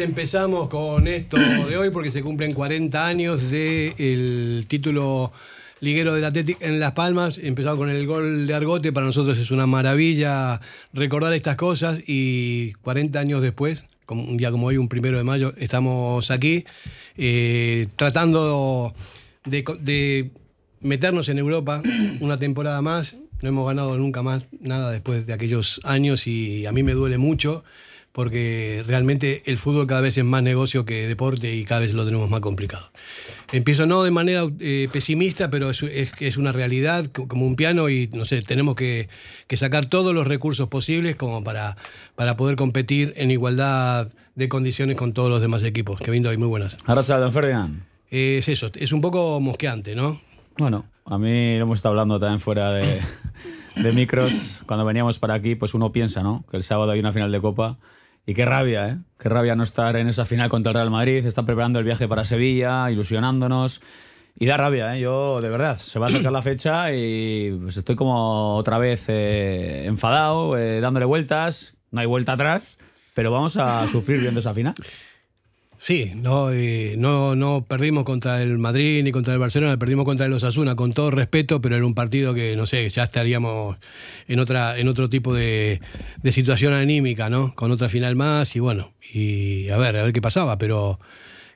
Empezamos con esto de hoy porque se cumplen 40 años del título liguero del Atlético en Las Palmas. Empezado con el gol de Argote. Para nosotros es una maravilla recordar estas cosas y 40 años después, un día como hoy, un primero de mayo, estamos aquí eh, tratando de, de meternos en Europa una temporada más. No hemos ganado nunca más nada después de aquellos años y a mí me duele mucho porque realmente el fútbol cada vez es más negocio que deporte y cada vez lo tenemos más complicado. Empiezo no de manera eh, pesimista, pero es, es, es, una realidad como un piano y no sé, tenemos que, que, sacar todos los recursos posibles como para, para poder competir en igualdad de condiciones con todos los demás equipos. Que viendo hoy, muy buenas. Ahora don Ferdinand. Eh, es eso, es un poco mosqueante, ¿no? Bueno, a mí lo hemos estado hablando también fuera de, de micros. Cuando veníamos para aquí, pues uno piensa, ¿no? Que el sábado hay una final de Copa y qué rabia, ¿eh? Qué rabia no estar en esa final contra el Real Madrid, estar preparando el viaje para Sevilla, ilusionándonos. Y da rabia, ¿eh? Yo, de verdad, se va a acercar la fecha y pues estoy como otra vez eh, enfadado, eh, dándole vueltas. No hay vuelta atrás, pero vamos a sufrir viendo esa final. Sí, no, eh, no, no perdimos contra el Madrid ni contra el Barcelona, perdimos contra el Osasuna con todo respeto, pero era un partido que, no sé, ya estaríamos en otra, en otro tipo de, de situación anímica, ¿no? Con otra final más y bueno, y a ver, a ver qué pasaba, pero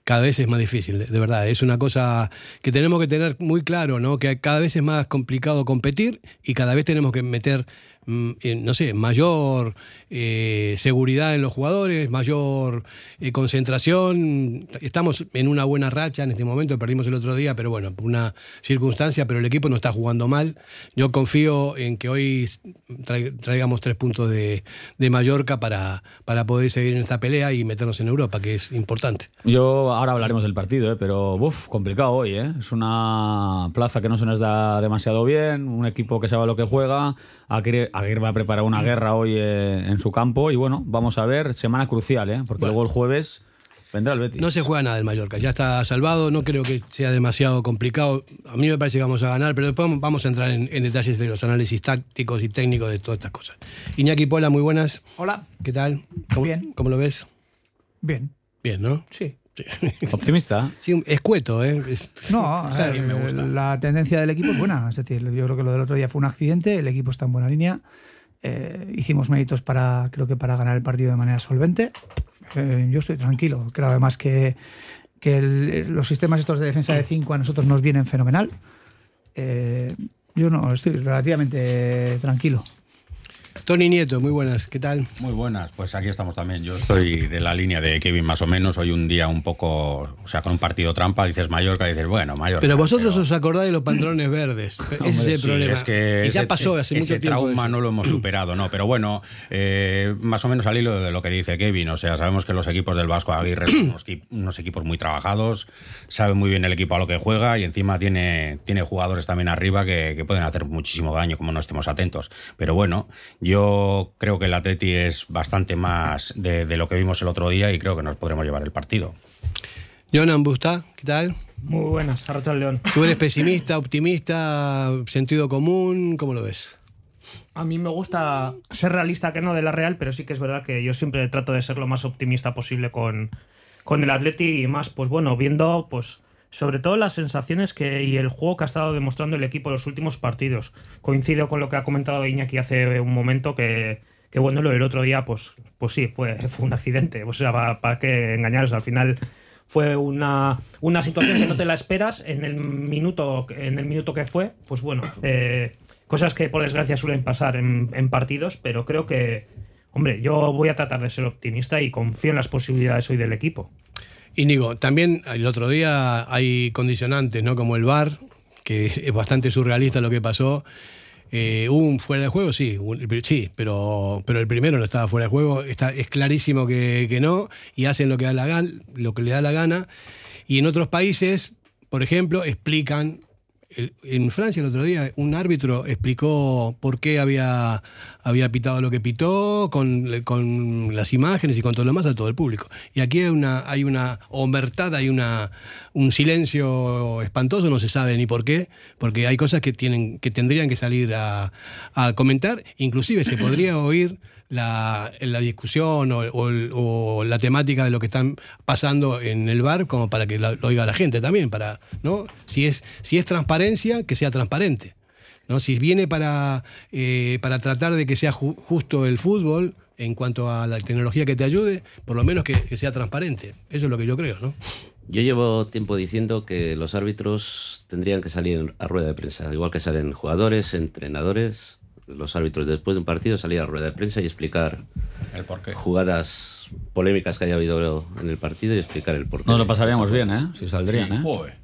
cada vez es más difícil, de verdad. Es una cosa que tenemos que tener muy claro, ¿no? Que cada vez es más complicado competir y cada vez tenemos que meter no sé, mayor eh, seguridad en los jugadores, mayor eh, concentración. Estamos en una buena racha en este momento, perdimos el otro día, pero bueno, una circunstancia, pero el equipo no está jugando mal. Yo confío en que hoy traigamos tres puntos de, de Mallorca para, para poder seguir en esta pelea y meternos en Europa, que es importante. Yo ahora hablaremos del partido, ¿eh? pero uf, complicado hoy. ¿eh? Es una plaza que no se nos da demasiado bien, un equipo que sabe lo que juega. Aguirre, Aguirre va a preparar una guerra hoy eh, en su campo y bueno, vamos a ver, semana crucial, ¿eh? porque bueno. luego el jueves vendrá el Betis. No se juega nada el Mallorca, ya está salvado, no creo que sea demasiado complicado. A mí me parece que vamos a ganar, pero después vamos a entrar en, en detalles de los análisis tácticos y técnicos de todas estas cosas. Iñaki Pola, muy buenas. Hola. ¿Qué tal? ¿Cómo, Bien. ¿Cómo lo ves? Bien. Bien, ¿no? Sí. Sí. Optimista. Sí, escueto, ¿eh? Es... No, O sea, eh, me gusta. la tendencia del equipo es buena. Es decir, yo creo que lo del otro día fue un accidente, el equipo está en buena línea. Eh, hicimos méritos para, creo que para ganar el partido de manera solvente. Eh, yo estoy tranquilo. Creo además que, que el- los sistemas estos de defensa de 5 a nosotros nos vienen fenomenal. Eh, yo no, estoy relativamente tranquilo. Tony Nieto, muy buenas. ¿Qué tal? Muy buenas, pues aquí estamos también. Yo estoy de la línea de Kevin más o menos. Hoy un día un poco, o sea, con un partido trampa, dices Mallorca, dices, bueno, Mallorca. Pero vosotros pero- os acordáis de los pantalones verdes. Ese es el Sí, problema. es que y ya ese- pasó ese- hace mucho ese tiempo. trauma no lo hemos superado, no. Pero bueno, eh, más o menos al hilo de lo que dice Kevin. O sea, sabemos que los equipos del Vasco Aguirre son unos equipos muy trabajados, sabe muy bien el equipo a lo que juega y encima tiene, tiene jugadores también arriba que, que pueden hacer muchísimo daño como no estemos atentos. Pero bueno, yo creo que el Atleti es bastante más de, de lo que vimos el otro día y creo que nos podremos llevar el partido. Jonan Busta, ¿qué tal? Muy buenas, Arracha León. ¿Tú eres pesimista, optimista, sentido común? ¿Cómo lo ves? A mí me gusta ser realista que no de la Real, pero sí que es verdad que yo siempre trato de ser lo más optimista posible con, con el Atleti y más, pues bueno, viendo pues sobre todo las sensaciones que, y el juego que ha estado demostrando el equipo en los últimos partidos. Coincido con lo que ha comentado Iñaki hace un momento que, que bueno, lo del otro día, pues, pues sí, fue, un accidente. O sea, para, para qué engañaros, al final fue una, una situación que no te la esperas en el minuto, en el minuto que fue, pues bueno, eh, cosas que por desgracia suelen pasar en, en partidos, pero creo que, hombre, yo voy a tratar de ser optimista y confío en las posibilidades hoy del equipo. Íñigo, también el otro día hay condicionantes, ¿no? Como el VAR, que es bastante surrealista lo que pasó. Eh, ¿Hubo un fuera de juego? Sí, sí, pero, pero el primero no estaba fuera de juego. Está, es clarísimo que, que no, y hacen lo que, da la lo que le da la gana. Y en otros países, por ejemplo, explican. En Francia el otro día un árbitro explicó por qué había, había pitado lo que pitó con, con las imágenes y con todo lo demás a todo el público. Y aquí hay una, hay una omertad, hay una, un silencio espantoso, no se sabe ni por qué, porque hay cosas que, tienen, que tendrían que salir a, a comentar, inclusive se podría oír la, la discusión o, o la temática de lo que están pasando en el bar como para que lo, lo oiga la gente también, para, ¿no? Si es, si es transparencia, que sea transparente. ¿no? Si viene para, eh, para tratar de que sea ju- justo el fútbol en cuanto a la tecnología que te ayude, por lo menos que, que sea transparente. Eso es lo que yo creo, ¿no? Yo llevo tiempo diciendo que los árbitros tendrían que salir a rueda de prensa, igual que salen jugadores, entrenadores, los árbitros después de un partido salir a rueda de prensa y explicar El porqué. jugadas polémicas que haya habido en el partido y explicar el porqué. Nos lo pasaríamos bien. ¿eh? Si saldrían, ¿eh? Joder.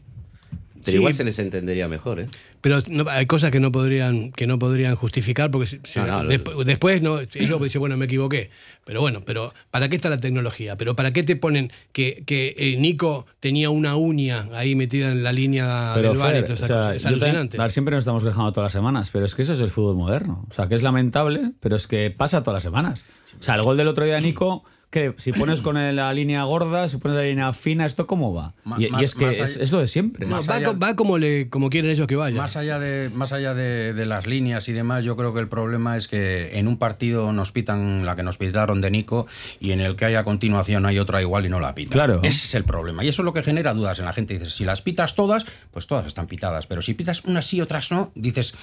Pero Sí. igual se les entendería mejor, ¿eh? Pero no- hay cosas que no podrían, que no podrían justificar porque se- se- No, no, lo- despu- después no, ellos dicen, bueno, me equivoqué. Pero bueno, pero ¿para qué está la tecnología? ¿Pero para qué te ponen que, que eh, Nico tenía una uña ahí metida en la línea Pero, del bar y Fer, o esas sea, cosas? Es alucinante. siempre nos estamos quejando todas las semanas, pero es que eso es el fútbol moderno. O sea, que es lamentable, pero es que pasa todas las semanas. O sea, el gol del otro día de Nico, que si pones con la línea gorda, si pones la línea fina, ¿esto cómo va? Ma- Y, y es que es, lo de siempre. No, va, allá- co- va como, le, como quieren ellos que vaya. Más allá, de, más allá de, de las líneas y demás, yo creo que el problema es que en un partido nos pitan la que nos pitaron de Nico y en el que hay a continuación hay otra igual y no la pitan. Claro. Ese es el problema. Y eso es lo que genera dudas en la gente. Dices, si las pitas todas, pues todas están pitadas. Pero si pitas unas sí, otras no, dices...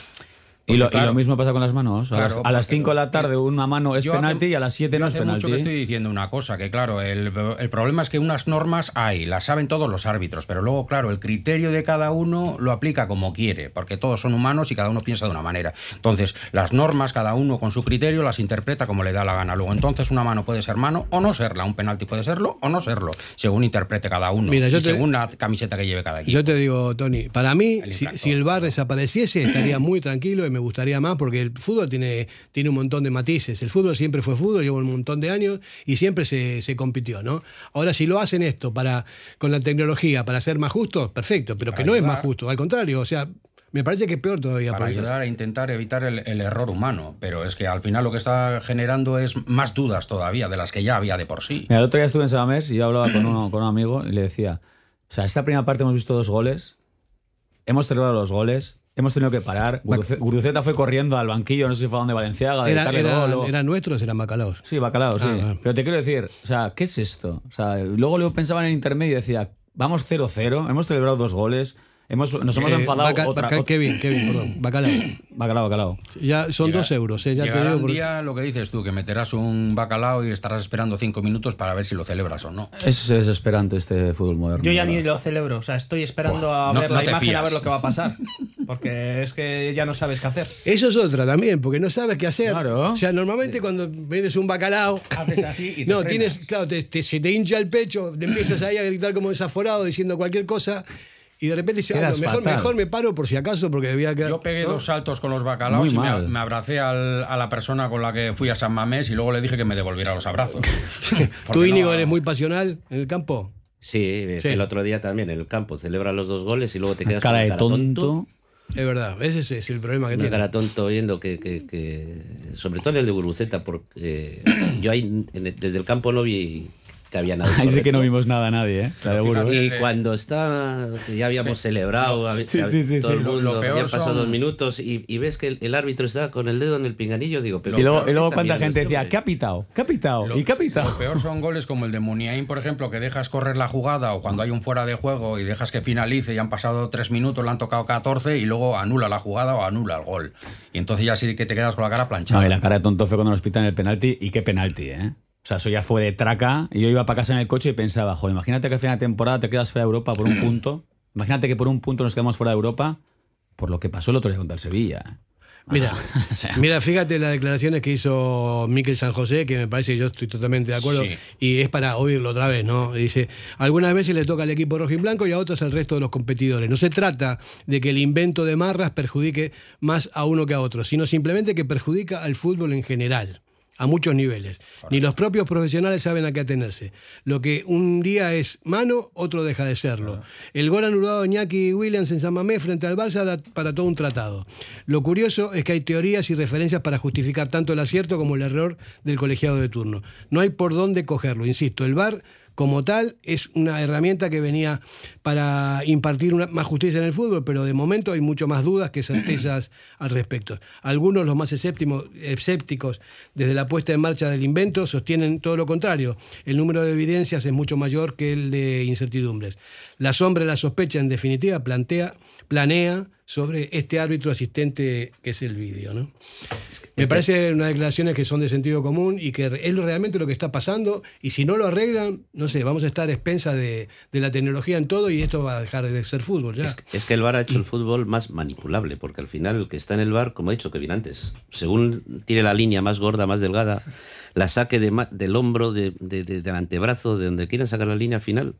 Y lo, y lo mismo pasa con las manos. A, Claro, las, a las porque- 5 de la tarde una mano es Yo hace- penalti y a las 7 yo no es hace mucho penalti. que estoy diciendo una cosa, que claro, el, el problema es que unas normas hay, las saben todos los árbitros, pero luego, claro, el criterio de cada uno lo aplica como quiere, porque todos son humanos y cada uno piensa de una manera. Entonces, las normas, cada uno con su criterio, las interpreta como le da la gana. Luego, entonces, una mano puede ser mano o no serla, un penalti puede serlo o no serlo, según interprete cada uno Mira, yo y te- según la camiseta que lleve cada equipo. Yo te digo, Tony, para mí, El si, infractor. si el bar desapareciese, estaría muy tranquilo y me gustaría más, porque el fútbol tiene, tiene un montón de matices. El fútbol siempre fue fútbol, lleva un montón de años y siempre se, se compitió, ¿no? Ahora, si lo hacen esto para con la tecnología para ser más justo, perfecto, pero que no es más justo, al contrario, o sea, me parece que es peor todavía. para ayudar a intentar evitar el, el error humano, pero es que al final lo que está generando es más dudas todavía de las que ya había de por sí. Mira, el otro día estuve en Sabamés y yo hablaba con, uno, con un amigo y le decía, o sea, esta primera parte hemos visto dos goles, hemos celebrado los goles, hemos tenido que parar. Guruce- Guruceta fue corriendo al banquillo, no sé si fue a donde Valenciaga, Era- era- gol, ¿Eran nuestros eran bacalaos? Sí, bacalao, sí. Ah, ah. Pero te quiero decir, o sea, ¿qué es esto? O sea, luego luego pensaba en el intermedio y decía, vamos 0-0, hemos celebrado dos goles, hemos, nos hemos Eh, enfadado baca- otra, baca- otra- Kevin, Kevin, perdón, bacalao. Bacalao, bacalao. Ya son Llega- dos euros, eh, ya te digo. un por- día lo que dices tú, que meterás un bacalao y estarás esperando cinco minutos para ver si lo celebras o no. Es desesperante este fútbol moderno. Yo ya ni lo celebro, o sea, estoy esperando a no- ver no la imagen a fías. ver lo que va a pasar. Porque es que ya no sabes qué hacer. Eso es otra también, porque no sabes qué hacer. Claro. O sea, normalmente cuando vendes un bacalao. Haces así y te no, frenas. tienes, claro, te, te- se te hincha el pecho, te empiezas ahí a gritar como desaforado diciendo cualquier cosa. Y de repente dices, ah, no, mejor, fatal. mejor me paro por si acaso, porque debía quedar. Yo pegué ¿no? dos saltos con los bacalaos Muy y me, mal. me abracé al- a la persona con la que fui a San Mamés y luego le dije que me devolviera los abrazos. ¿Tú, Íñigo, no- eres muy pasional en el campo? Sí, Sí. el otro día también en el campo celebra los dos goles y luego te quedas Cara con de cara tonto. Es verdad, ese es el problema que Una tiene. cara tonto oyendo que, que- que- sobre todo en el de Guruceta, porque yo ahí desde el campo no vi que había nada. Ahí sí que no vimos nada a nadie, ¿eh? Y cuando está, ya habíamos celebrado, había- Sí, sí, sí, todo sí. el Lo- mundo, lo peor ya han pasado son- dos minutos y, y ves que el, el árbitro está con el dedo en el pinganillo, digo, pero Y luego, y luego cuánta gente este decía. ¿qué ha pitado? ¿Qué ha pitado? Lo- ¿Y qué ha pitado? Lo peor son goles como el de Muniain, por ejemplo, que dejas correr la jugada o cuando hay un fuera de juego y dejas que finalice y han pasado tres minutos, le han tocado 14 y luego anula la jugada o anula el gol. Y entonces ya sí que te quedas con la cara planchada. No, y la cara de tonto fue cuando nos pitan el penalti. Y qué penalti, ¿eh? O sea, eso ya fue de traca. Y yo iba para casa en el coche y pensaba, joder, imagínate que al final de temporada te quedas fuera de Europa por un punto. Imagínate que por un punto nos quedamos fuera de Europa por lo que pasó el otro día contra el Sevilla. Mira, O sea. mira, fíjate las declaraciones que hizo Miquel San José, que me parece que yo estoy totalmente de acuerdo, Sí. y es para oírlo otra vez, ¿no? Dice, algunas veces le toca al equipo rojo y blanco y a otras al resto de los competidores. No se trata de que el invento de Marras perjudique más a uno que a otro, sino simplemente que perjudica al fútbol en general. A muchos niveles. Ni los propios profesionales saben a qué atenerse. Lo que un día es mano, otro deja de serlo. El gol anulado de Iñaki Williams en San Mamés frente al Barça da para todo un tratado. Lo curioso es que hay teorías y referencias para justificar tanto el acierto como el error del colegiado de turno. No hay por dónde cogerlo, insisto. El VAR como tal es una herramienta que venía para impartir una- más justicia en el fútbol, pero de momento hay mucho más dudas que certezas al respecto. Algunos, los más escépticos, desde la puesta en marcha del invento, sostienen todo lo contrario. El número de evidencias es mucho mayor que el de incertidumbres. La sombra de la sospecha, en definitiva, plantea, planea sobre este árbitro asistente que es el vídeo. ¿no? Me parece unas declaraciones que son de sentido común y que es realmente lo que está pasando y si no lo arreglan, no sé, vamos a estar a expensas de, de la tecnología en todo y esto va a dejar de ser fútbol ya. Es, es que el VAR ha hecho el fútbol más manipulable, porque al final el que está en el VAR, como ha dicho Kevin antes, según tiene la línea más gorda, más delgada, la saque de del hombro, de- del antebrazo, de donde quieran sacar la línea al final,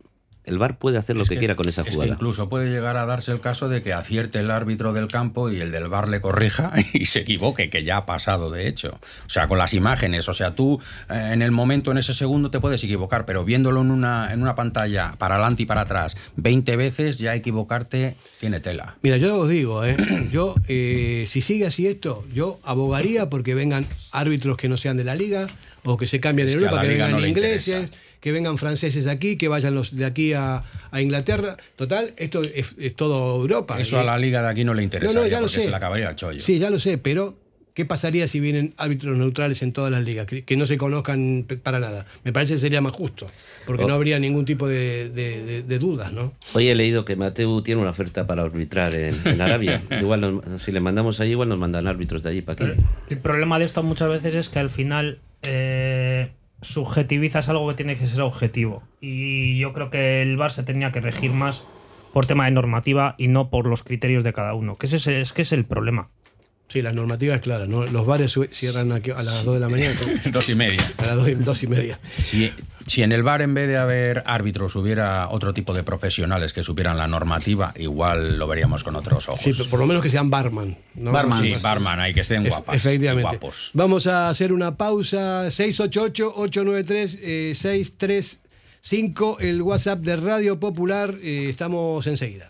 el VAR puede hacer lo que, quiera con esa es que jugada. incluso puede llegar a darse el caso de que acierte el árbitro del campo y el del bar le corrija y se equivoque, que ya ha pasado de hecho. O sea, con las imágenes. O sea, tú eh, en el momento, en ese segundo, te puedes equivocar, pero viéndolo en una, en una pantalla para adelante y para atrás 20 veces, ya equivocarte tiene tela. Mira, yo os digo, ¿eh? yo eh, si sigue así esto, yo abogaría porque vengan árbitros que no sean de la liga o que se cambien de Europa, que vengan ingleses, interesa. Que vengan franceses aquí, que vayan los de aquí a, a Inglaterra. Total, esto es, es todo Europa. Eso a la liga de aquí no le interesa, No, no, ya lo porque sé. se le acabaría el chollo. Sí, ya lo sé, pero ¿qué pasaría si vienen árbitros neutrales en todas las ligas? Que, que no se conozcan para nada. Me parece que sería más justo, porque Oh. no habría ningún tipo de, de- de- de dudas, ¿no? Hoy he leído que Mateu tiene una oferta para arbitrar en, en Arabia. igual nos- si le mandamos allí, igual nos mandan árbitros de allí para aquí. El problema de esto muchas veces es que al final eh, subjetivizas algo que tiene que ser objetivo. Y yo creo que el VAR se tenía que regir más por tema de normativa y no por los criterios de cada uno. Que es, es que es el problema. Sí, las normativas, claro, ¿no? Los bares cierran aquí a las 2 de la mañana, Dos y media. a las 2 y, dos y media. Si, si en el bar en vez de haber árbitros hubiera otro tipo de profesionales que supieran la normativa, igual lo veríamos con otros ojos. Sí, pero por lo menos que sean barman. ¿no? Barman. Sí, barman, hay que estén guapas. Efectivamente. Guapos. Vamos a hacer una pausa. 688-893-635, el WhatsApp de Radio Popular. Eh, estamos enseguida.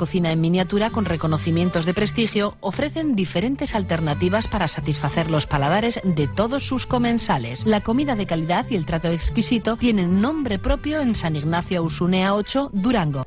cocina en miniatura con reconocimientos de prestigio ofrecen diferentes alternativas para satisfacer los paladares de todos sus comensales. La comida de calidad y el trato exquisito tienen nombre propio en San Ignacio Usunea 8, Durango.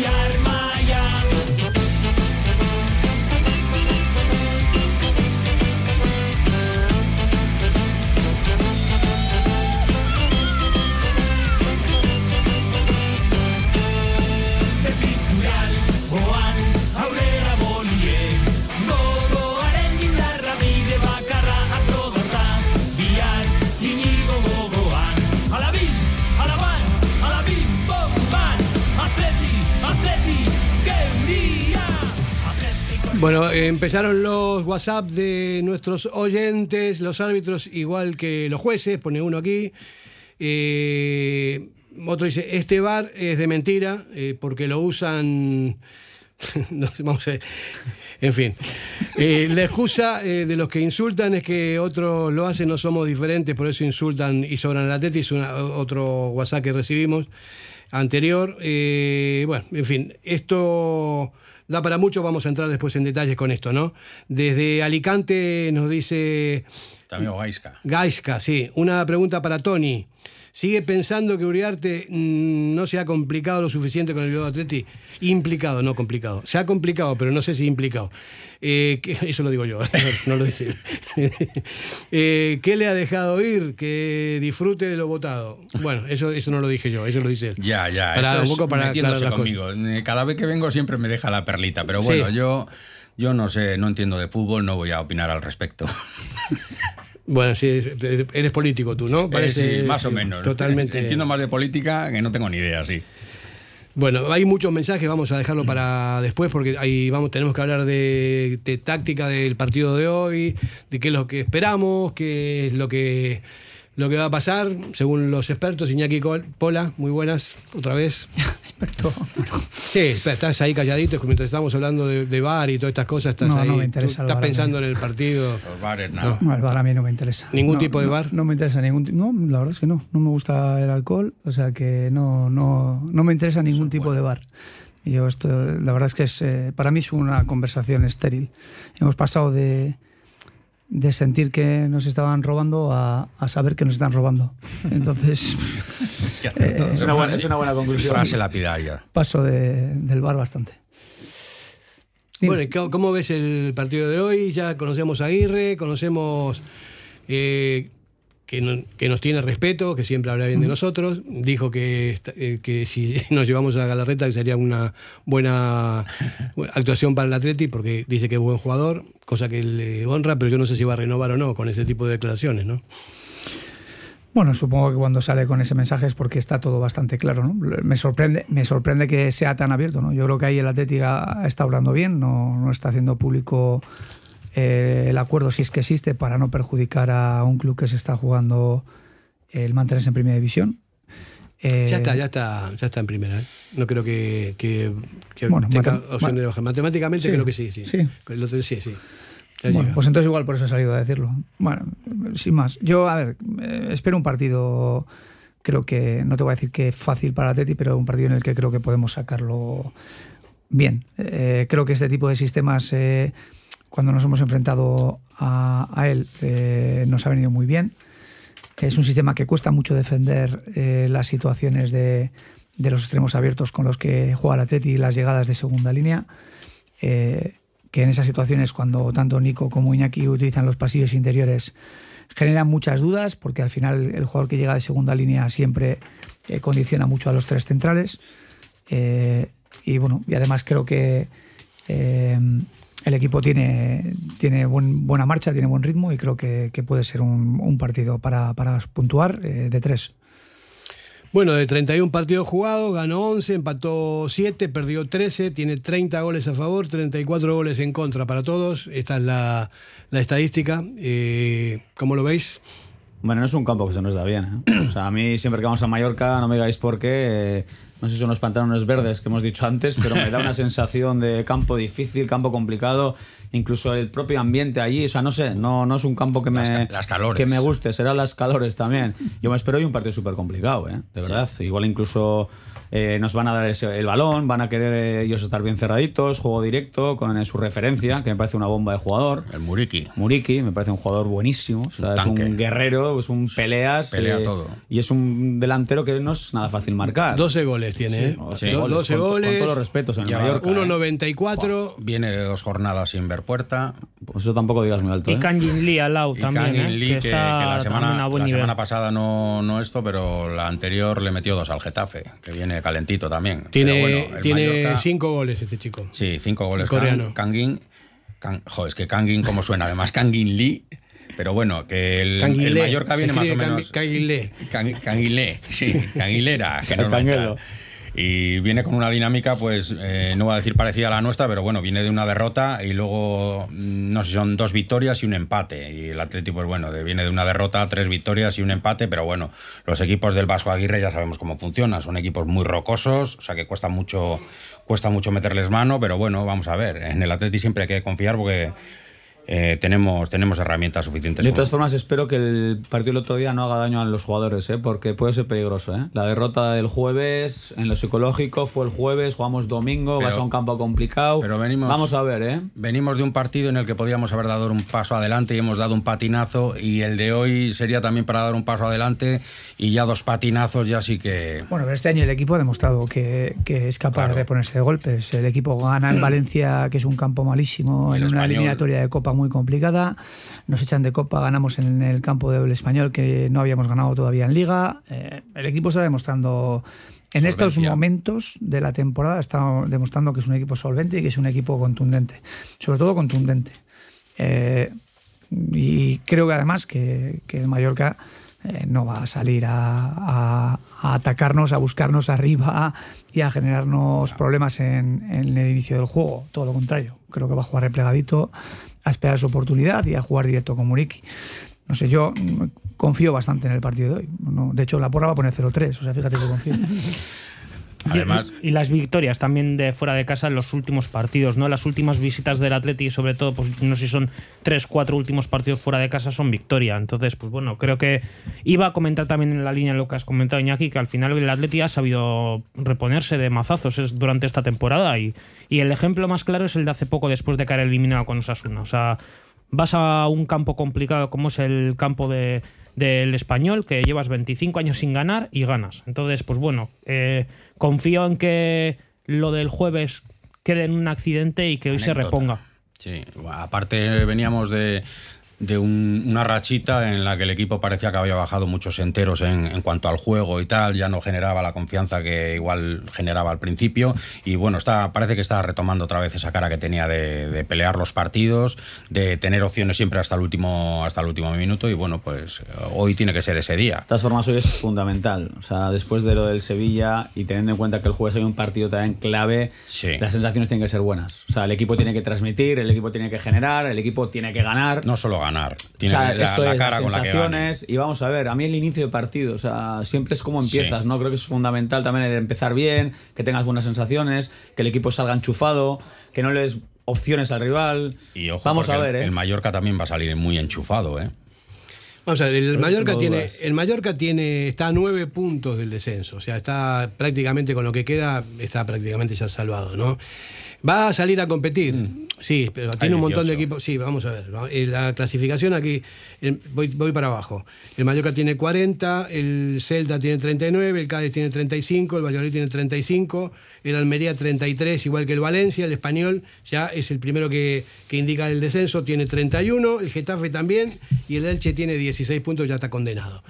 brillar. Bueno, empezaron los WhatsApp de nuestros oyentes, los árbitros, igual que los jueces, pone uno aquí. Eh, otro dice, este bar es de mentira, eh, porque lo usan... no, vamos a ver. En fin, Eh, la excusa eh, de los que insultan es que otros lo hacen, no somos diferentes, por eso insultan y sobran la teta. Es una- otro WhatsApp que recibimos anterior. Bueno, en fin, esto da para mucho, vamos a entrar después en detalles con esto, ¿no? Desde Alicante nos dice También Gaisca. Gaisca, sí. Una pregunta para Tony. ¿Sigue pensando que Uriarte mm, no se ha complicado lo suficiente con el Bilbao Atleti? Implicado, no complicado. Se ha complicado, pero no sé si implicado. Eh, que- eso lo digo yo, no lo dice. Eh, ¿Qué le ha dejado ir? Que disfrute de lo votado. Bueno, eso, eso no lo dije yo, eso lo dice él. Ya, ya. Para, eso un poco para aclarar las cosas. conmigo. Eh, Cada vez que vengo siempre me deja la perlita, pero Sí. bueno, yo, yo no sé, no entiendo de fútbol, no voy a opinar al respecto. Bueno, sí, eres político tú, ¿no? Eh, sí, más o menos. Totalmente. Entiendo más de política que no tengo ni idea, sí. Bueno, hay muchos mensajes, vamos a dejarlo para después porque ahí vamos, tenemos que hablar de, de táctica del partido de hoy, de qué es lo que esperamos, qué es lo que lo que va a pasar, según los expertos. Iñaki Col- Pola, muy buenas, otra vez. Experto. Sí, espera, estás ahí calladito, mientras estamos hablando de, de bar y todas estas cosas, estás No, no ahí. me interesa estás pensando en el partido. Los bares, nada. No, el bar a mí no me interesa. ¿Ningún No, tipo de no, bar? No me interesa ningún No, la verdad es que no. No me gusta el alcohol, o sea que no, no, no me interesa ningún tipo de bar. Y Yo esto, la verdad es que es, eh, para mí es una conversación estéril. Hemos pasado de, de sentir que nos estaban robando a, a saber que nos están robando. Entonces Eh, Es una buena, es una buena conclusión. Frase lapidaria. paso de- del bar bastante. Dime. Bueno, ¿y ¿cómo, cómo ves el partido de hoy? Ya conocemos a Aguirre, conocemos eh, que, no- que nos tiene respeto, que siempre habla bien de nosotros. Dijo que, eh, que si nos llevamos a Galarreta que sería una buena actuación para el Atleti, porque dice que es buen jugador, cosa que le honra, pero yo no sé si va a renovar o no con ese tipo de declaraciones, ¿no? Bueno, supongo que cuando sale con ese mensaje es porque está todo bastante claro, ¿no? Me sorprende, me sorprende que sea tan abierto, ¿no? Yo creo que ahí el Atlética está obrando bien, no, no está haciendo público eh, el acuerdo si es que existe para no perjudicar a un club que se está jugando el mantenerse en primera división. Eh, Ya está, ya está, ya está en primera. ¿eh? No creo que, que, que Bueno, tenga matem- opción de ma- bajar. Matemáticamente Sí, creo que sí, sí. sí. El otro sí, Bueno, pues entonces igual por eso he salido a decirlo. Bueno, sin más. Yo, a ver, espero un partido, creo que, no te voy a decir que fácil para Atleti, pero un partido en el que creo que podemos sacarlo bien. Eh, creo que este tipo de sistemas, eh, cuando nos hemos enfrentado a, a él, eh, nos ha venido muy bien. Es un sistema que cuesta mucho defender eh, las situaciones de, de los extremos abiertos con los que juega el Atleti y las llegadas de segunda línea. Eh, que en esas situaciones, cuando tanto Nico como Iñaki utilizan los pasillos interiores, generan muchas dudas, porque al final el jugador que llega de segunda línea siempre eh, condiciona mucho a los tres centrales. Eh, y bueno, y además creo que eh, el equipo tiene, tiene buen- buena marcha, tiene buen ritmo y creo que, que puede ser un, un partido para, para puntuar eh, de tres. Bueno, de 31 partidos jugados, ganó 11, empató 7, perdió 13, tiene 30 goles a favor, 34 goles en contra para todos. Esta es la, la estadística. Eh, ¿Cómo lo veis? Bueno, no es un campo que se nos da bien. ¿eh? O sea, a mí siempre que vamos a Mallorca, no me digáis por qué, eh, no sé si son los pantalones verdes que hemos dicho antes, pero me da una sensación de campo difícil, campo complicado, incluso el propio ambiente allí, o sea, no sé, no, no es un campo que me, Las las calores. que me guste, serán las calores también. Yo me espero hoy un partido súper complicado, ¿eh? de verdad. Igual incluso eh, nos van a dar ese- el balón, van a querer eh, ellos estar bien cerraditos, juego directo, con eh, su referencia, que me parece una bomba de jugador. El Muriki. Muriki, me parece un jugador buenísimo. O sea, es un guerrero, es un peleas. Pelea eh, todo. Y es un delantero que no es nada fácil marcar. 12 goles tiene, ¿eh? O Sí. sea, Do- 12 con, goles. Con todos los respetos en el Mallorca. ¿eh? 1.94. Viene de dos jornadas sin ver puerta. Pues eso tampoco digas muy alto. Y ¿eh? Kanjin Lee al lado también, ¿eh? Lee, que, que, está que la, semana, la semana pasada no, no esto, pero la anterior le metió dos al Getafe, que viene calentito también. Tiene, bueno, el tiene Mallorca- cinco goles este chico. Sí, cinco goles. El coreano. Kang- Kangin. Kang- jo, es que Kangin, ¿cómo suena? Además, Kangin Lee. Pero bueno, que el, el. Mallorca viene más o menos. Canguilé. Can- Canguilé, sí, Canguilera, que El Y viene con una dinámica, pues, eh, no voy a decir parecida a la nuestra, pero bueno, viene de una derrota y luego, mm, no sé, son dos victorias y un empate. Y el Atlético, pues bueno, de- viene de una derrota, tres victorias y un empate, pero bueno, los equipos del Vasco Aguirre ya sabemos cómo funcionan, son equipos muy rocosos, o sea que cuesta mucho, cuesta mucho meterles mano, pero bueno, vamos a ver, en el Atlético siempre hay que confiar porque eh, tenemos, tenemos herramientas suficientes. De como- todas formas, espero que el partido del otro día no haga daño a los jugadores, ¿eh? porque puede ser peligroso. ¿eh? La derrota del jueves, en lo psicológico, fue el jueves, jugamos domingo, Pero- vas a un campo complicado. pero venimos- Vamos a ver, ¿eh? Venimos de un partido en el que podíamos haber dado un paso adelante y hemos dado un patinazo y el de hoy sería también para dar un paso adelante y ya dos patinazos ya sí que... Bueno, pero este año el equipo ha demostrado que, que es capaz Claro. de reponerse de golpes. El equipo gana en Valencia, que es un campo malísimo, el en una Español. eliminatoria de Copa muy complicada. Nos echan de Copa, ganamos en el campo del Español, que no habíamos ganado todavía en Liga. Eh, el equipo está demostrando, en estos momentos de la temporada, está demostrando que es un equipo solvente y que es un equipo contundente. Sobre todo contundente. Eh, y creo que además que, que el Mallorca eh, no va a salir a, a- a atacarnos, a buscarnos arriba y a generarnos problemas en, en el inicio del juego. Todo lo contrario. Creo que va a jugar replegadito, a esperar su oportunidad y a jugar directo con Muriki. No sé, yo mm, confío bastante en el partido de hoy. No, de hecho, la porra va a poner 0-3. O sea, fíjate que confío. Además, Y las victorias también de fuera de casa en los últimos partidos, ¿no? Las últimas visitas del Atleti y sobre todo, pues no sé si son tres, cuatro últimos partidos fuera de casa son victoria. Entonces, pues bueno, creo que iba a comentar también en la línea lo que has comentado, Iñaki, que al final el Atleti ha sabido reponerse de mazazos durante esta temporada y, y el ejemplo más claro es el de hace poco después de caer eliminado con Osasuna. O sea, vas a un campo complicado como es el campo de del español que llevas 25 años sin ganar y ganas. Entonces, pues bueno, eh, confío en que lo del jueves quede en un accidente y que hoy se reponga. Sí, aparte veníamos de, de un- una rachita en la que el equipo parecía que había bajado muchos enteros en, en cuanto al juego y tal, ya no generaba la confianza que igual generaba al principio y bueno, está, parece que está retomando otra vez esa cara que tenía de, de pelear los partidos, de tener opciones siempre hasta el último hasta el último minuto y bueno, pues hoy tiene que ser ese día. De todas formas, hoy es fundamental. O sea, después de lo del Sevilla y teniendo en cuenta que el jueves hay un partido también clave, Sí. las sensaciones tienen que ser buenas. O sea, el equipo tiene que transmitir, el equipo tiene que generar, el equipo tiene que ganar. No solo ganar. Ganar. O Tiene sea, la, eso la es, cara las con la que gane. sensaciones. Y vamos a ver, a mí el inicio de partido, o sea, siempre es como empiezas, Sí. ¿no? Creo que es fundamental también el empezar bien, que tengas buenas sensaciones, que el equipo salga enchufado, que no le des opciones al rival. Y ojo, vamos a ver, ¿eh? El Mallorca también va a salir muy enchufado, ¿eh? Vamos a ver, el Mallorca, no tiene, el Mallorca tiene, está a nueve puntos del descenso, o sea, está prácticamente con lo que queda, está prácticamente ya salvado, ¿no? Va a salir a competir, sí, pero tiene un montón de 18. equipos. Sí, vamos a ver. Eh, la clasificación aquí, voy, voy para abajo. El Mallorca tiene 40, el Celta tiene 39, el Cádiz tiene 35, el Valladolid tiene 35, el Almería 33, igual que el Valencia, el Español ya es el primero que, que indica el descenso, tiene 31, el Getafe también, y el Elche tiene 16 puntos, ya está condenado.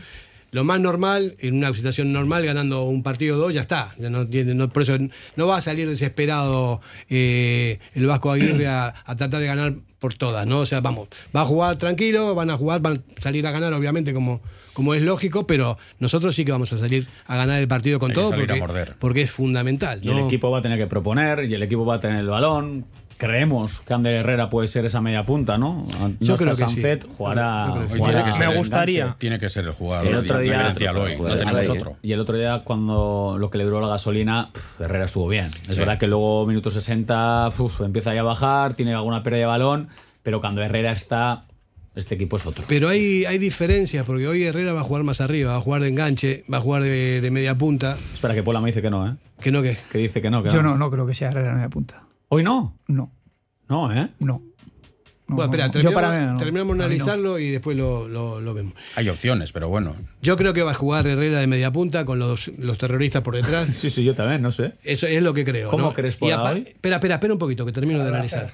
Lo más normal, en una situación normal, ganando un partido o dos, ya está. Ya no no- por eso no va a salir desesperado eh, el Vasco Aguirre a, a tratar de ganar por todas, ¿no? O sea, vamos, va a jugar tranquilo, van a jugar, van a salir a ganar, obviamente, como, como es lógico, pero nosotros sí que vamos a salir a ganar el partido con Hay todo porque, porque es fundamental. Y el equipo va a tener que proponer, y el equipo va a tener el balón. Creemos que Ander Herrera puede ser esa media punta, ¿no? No Yo creo sí. Yo creo que sí. Jugará tiene que ser Me gustaría. Tiene que ser el jugador El otro día- hoy. No tenemos otro. Y el otro día, cuando lo que le duró la gasolina, pff, Herrera estuvo bien. Es Sí. verdad que luego, minuto 60, uf, empieza ya a bajar, tiene alguna pérdida de balón, pero cuando Herrera está, este equipo es otro. Pero hay, hay diferencias, porque hoy Herrera va a jugar más arriba, va a jugar de enganche, va a jugar de, de media punta. Espera, que Pola me dice que no, ¿eh? Que no, que. Que dice que no, que Yo no, no creo que sea Herrera media punta. ¿Hoy no? No, No, ¿eh? no. No, Bueno, espera, no. terminamos, Yo para mí no. terminamos de Para mí no. analizarlo y después lo, lo- lo vemos. Hay opciones, pero bueno. Yo creo que va a jugar Herrera de media punta con los, los terroristas por detrás. Sí, sí, yo también, no sé. Eso es lo que creo. ¿Cómo ¿no? crees por hoy? Espera, espera, espera un poquito, que termino de analizar.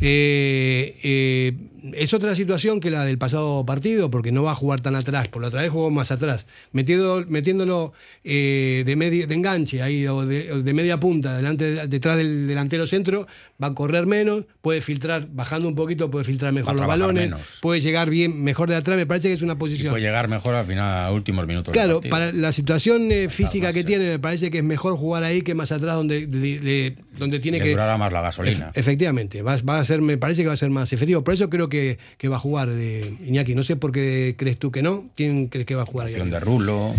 Eh, eh, es otra situación que la del pasado partido, porque no va a jugar tan atrás, por la otra vez jugó más atrás, metiendo, metiéndolo eh, de, de enganche ahí, o de, o de media punta, delante, detrás del delantero centro, va a correr menos, puede filtrar, bajando un poquito, puede filtrar mejor los balones, menos. puede llegar bien, mejor de atrás, me parece que es una Y posición. puede llegar mejor al final, a últimos minutos. Claro, para la situación eh, física que tiene, me parece que es mejor jugar ahí que más atrás, donde, donde tiene Le que. durará más la gasolina. Ef- efectivamente, va, va a ser, me parece que va a ser más efectivo. Por eso creo que, que va a jugar de Iñaki. No sé por qué crees tú que no. ¿Quién crees que va a jugar ahí? De? Rulo.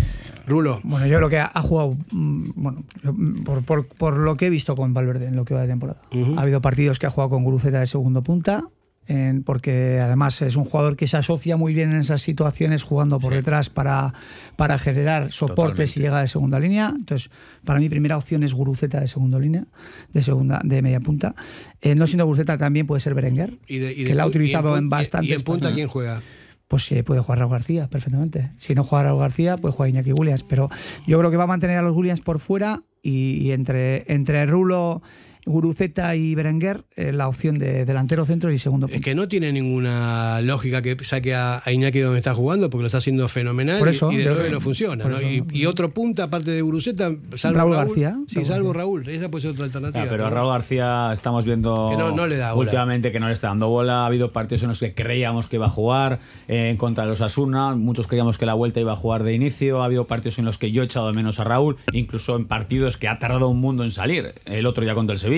Rulo. Bueno, yo creo que ha, ha jugado, mm, bueno, mm, por, por- por lo que he visto con Valverde en lo que va de temporada. Ha habido partidos que ha jugado con Guruceta de segundo punta, en- porque además es un jugador que se asocia muy bien en esas situaciones jugando por detrás para, para generar soportes y llega de segunda línea. Entonces, para mí primera opción es Guruceta de segunda línea, de segunda, de media punta. Eh, no siendo Guruceta también puede ser Berenguer, Y de- y de que la ha y utilizado en y- bastantes ¿Y en punta quién juega? Pues sí, puede jugar Raúl García perfectamente. Si no juega Raúl García, puede jugar Iñaki Williams. Pero yo creo que va a mantener a los Williams por fuera y, y entre, entre Rulo, Guruceta y Berenguer, eh, la opción de delantero centro y segundo Es punto. que no tiene ninguna lógica que saque a, a Iñaki donde está jugando, porque lo está haciendo fenomenal Por y- eso, y, de nueve no funciona. Y, y otro punta, aparte de Guruceta, salvo Raúl Raúl, García. Sí, salvo. Raúl. Esa puede ser otra alternativa. Ah, pero a. Raúl García estamos viendo Que no- no le da bola. últimamente que no le está dando bola. Ha habido partidos en los que creíamos que iba a jugar eh, en contra de los Asuna. Muchos creíamos que la vuelta iba a jugar de inicio. Ha habido partidos en los que yo he echado de menos a Raúl, incluso en partidos que ha tardado un mundo en salir. El otro día contra el Sevilla,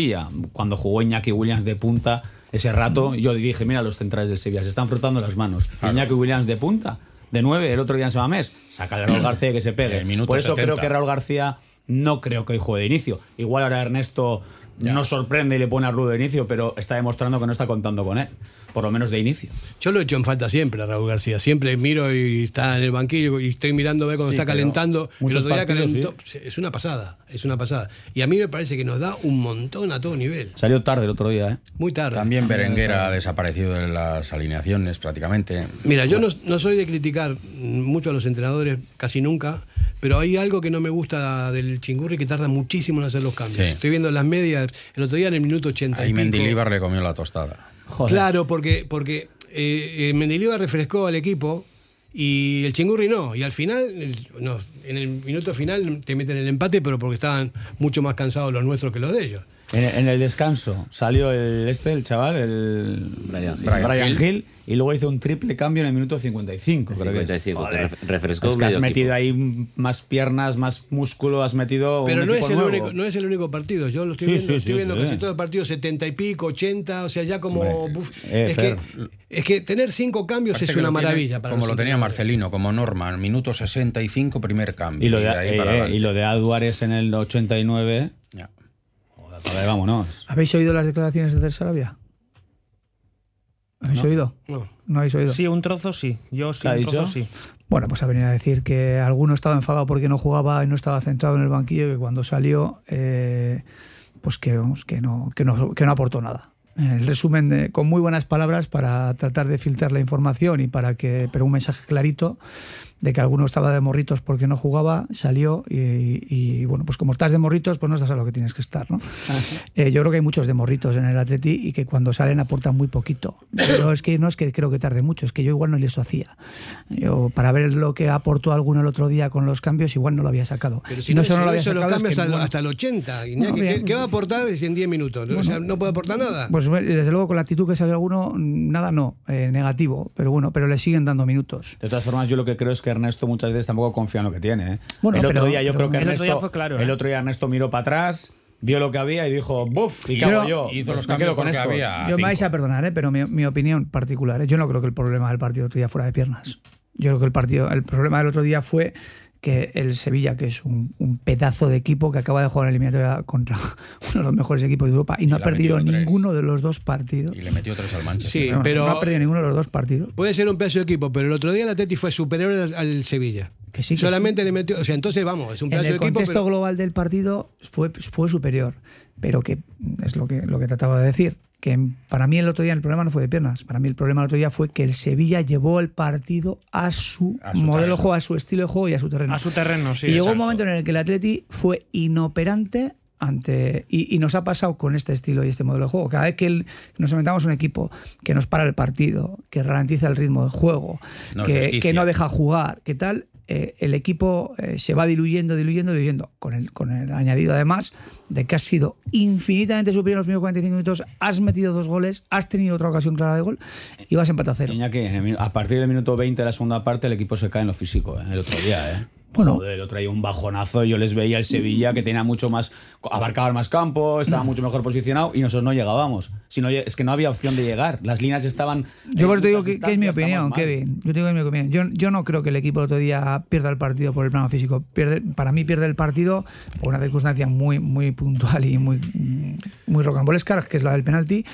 cuando jugó Iñaki Williams de punta. Ese rato yo dije, mira los centrales del Sevilla, se están frotando las manos. Iñaki Williams de punta, de nueve, el otro día en Samamés, saca a Raúl García que se pegue. El minuto Por eso 70. creo que Raúl García no creo que hoy juegue de inicio. Igual ahora Ernesto nos sorprende y le pone a Rulo de inicio, pero está demostrando que no está contando con él, por lo menos de inicio. Yo lo he hecho en falta siempre a Raúl García. Siempre miro y está en el banquillo y estoy mirando a ver cuando Sí, está calentando. El muchos otro día partidos, calentó. Es una pasada, es una pasada. Y a mí me parece que nos da un montón a todo nivel. Salió tarde el otro día, ¿eh? Muy tarde. También Berenguer ha desaparecido de las alineaciones prácticamente. Mira, yo no, no soy de criticar mucho a los entrenadores, casi nunca, pero hay algo que no me gusta del chingurri que tarda muchísimo en hacer los cambios. Sí. Estoy viendo las medias, el otro día en el minuto 80 Ahí. Mendilíbar le comió la tostada. Claro, porque, porque eh, eh, Mendilibar refrescó al equipo y el Chingurri no. Y al final, el- no, en el minuto final te meten el empate, pero porque estaban mucho más cansados los nuestros que los de ellos. En, en el descanso salió el este, el chaval, el Brian Hill. Brian, Brian Hill. Hill. y luego hizo un triple cambio en el minuto 55. creo que es. 55, que Joder. ref- refrescó Es que has metido equipo. ahí más piernas, más músculo, has metido. Pero un no es, el nuevo. único, no es el único partido. Yo lo estoy Sí, viendo, sí, estoy sí, viendo sí. casi todo el partido, 70 y pico, 80, o sea, ya como. Buf, eh, es, que, es que tener cinco cambios Parece es una lo tiene maravilla. para como los lo tenía. Marcelino, como Norman, minuto 65, primer cambio. Y lo de, ahí eh, para eh, adelante. y lo de Aduares en el 89. Joder, joder, vámonos. ¿Habéis oído las declaraciones de Del Sarabia? ¿Habéis No. oído? No. ¿No habéis oído? Sí, un trozo sí. Yo sí, ¿Qué ha un dicho? trozo sí. Bueno, pues ha venido a decir que alguno estaba enfadado porque no jugaba y no estaba centrado en el banquillo y que cuando salió, eh, pues que, vamos, que, no, que, no, que no aportó nada. El resumen de- con muy buenas palabras para tratar de filtrar la información y para que, pero un mensaje clarito de que alguno estaba de morritos porque no jugaba, salió y, y, bueno, pues como estás de morritos, pues no estás a lo que tienes que estar, ¿no? Eh, yo creo que hay muchos de morritos en el Atleti y que cuando salen aportan muy poquito. Pero es que no es que creo que tarde mucho, es que yo igual no les hacía. Yo, para ver lo que aportó alguno el otro día con los cambios, igual no lo había sacado. Pero si Y no, solo si lo no había hizo los sacado, es cambios que, hasta, bueno, hasta el 80. Iñaki, No, ¿qué, bien. qué va a aportar en 10 minutos? o sea, no puede aportar nada. Pues desde luego con la actitud que salió alguno, nada no, eh, negativo, pero bueno, pero le siguen dando minutos. De todas formas, yo lo que creo es que Ernesto muchas veces tampoco confía en lo que tiene. ¿eh? Bueno, el otro pero- día yo creo que el otro Ernesto, día fue claro, el otro día Ernesto miró para atrás, vio lo que había y dijo, ¡buf! ¿Y qué Yo- hago yo? hizo los cambios con estos. había- Yo me vais a perdonar, ¿eh? pero mi, mi opinión particular, ¿eh? yo no creo que el problema del partido del otro día fuera de piernas. Yo creo que el partido, el problema del otro día fue que el Sevilla, que es un, un pedazo de equipo que acaba de jugar en la eliminatoria contra uno de los mejores equipos de Europa y, no ha perdido tres. ninguno de los dos partidos. Y le metió tres al Manchester. Sí, No, pero no ha perdido ninguno de los dos partidos. puede ser un pedazo de equipo, pero el otro día el Atleti fue superior al, al Sevilla. Que sí, que Solamente le metió. O sea, entonces vamos, es un En pedazo el de equipo. contexto pero- global del partido fue, fue superior, pero que es lo que, lo que trataba de decir. Que para mí el otro día el problema no fue de piernas. Para mí el problema el otro día fue que el Sevilla llevó el partido a su, A su modelo de juego, a su estilo de juego y a su terreno. A su terreno, sí. y llegó un exacto. momento en el que el Atleti fue inoperante ante y, y nos ha pasado con este estilo y este modelo de juego. Cada vez que el- nos enfrentamos a un equipo que nos para el partido, que ralentiza el ritmo del juego, Nos que, desquicia. que no deja jugar, que tal, eh, el equipo eh, se va diluyendo, diluyendo, diluyendo. Con el, con el añadido además de que has sido infinitamente superior en los primeros 45 minutos, has metido dos goles, has tenido otra ocasión clara de gol y vas a empate a cero. A partir del minuto 20 de la segunda parte el equipo se cae en lo físico, ¿eh? el otro día. ¿eh? Bueno. Joder, el otro día un bajonazo. Yo les veía el Sevilla que tenía mucho más. abarcaba más campo, estaba mucho mejor posicionado y nosotros no llegábamos. Si no, es que no había opción de llegar. Las líneas estaban. Yo por te digo que, que es mi opinión. Kevin. Yo te digo que es mi opinión. Yo, yo no creo que el equipo el otro día pierda el partido por el plano físico. Pierde, para mí pierde el partido por una circunstancia muy, muy puntual y muy, muy rocambolesca, que es la del penalti,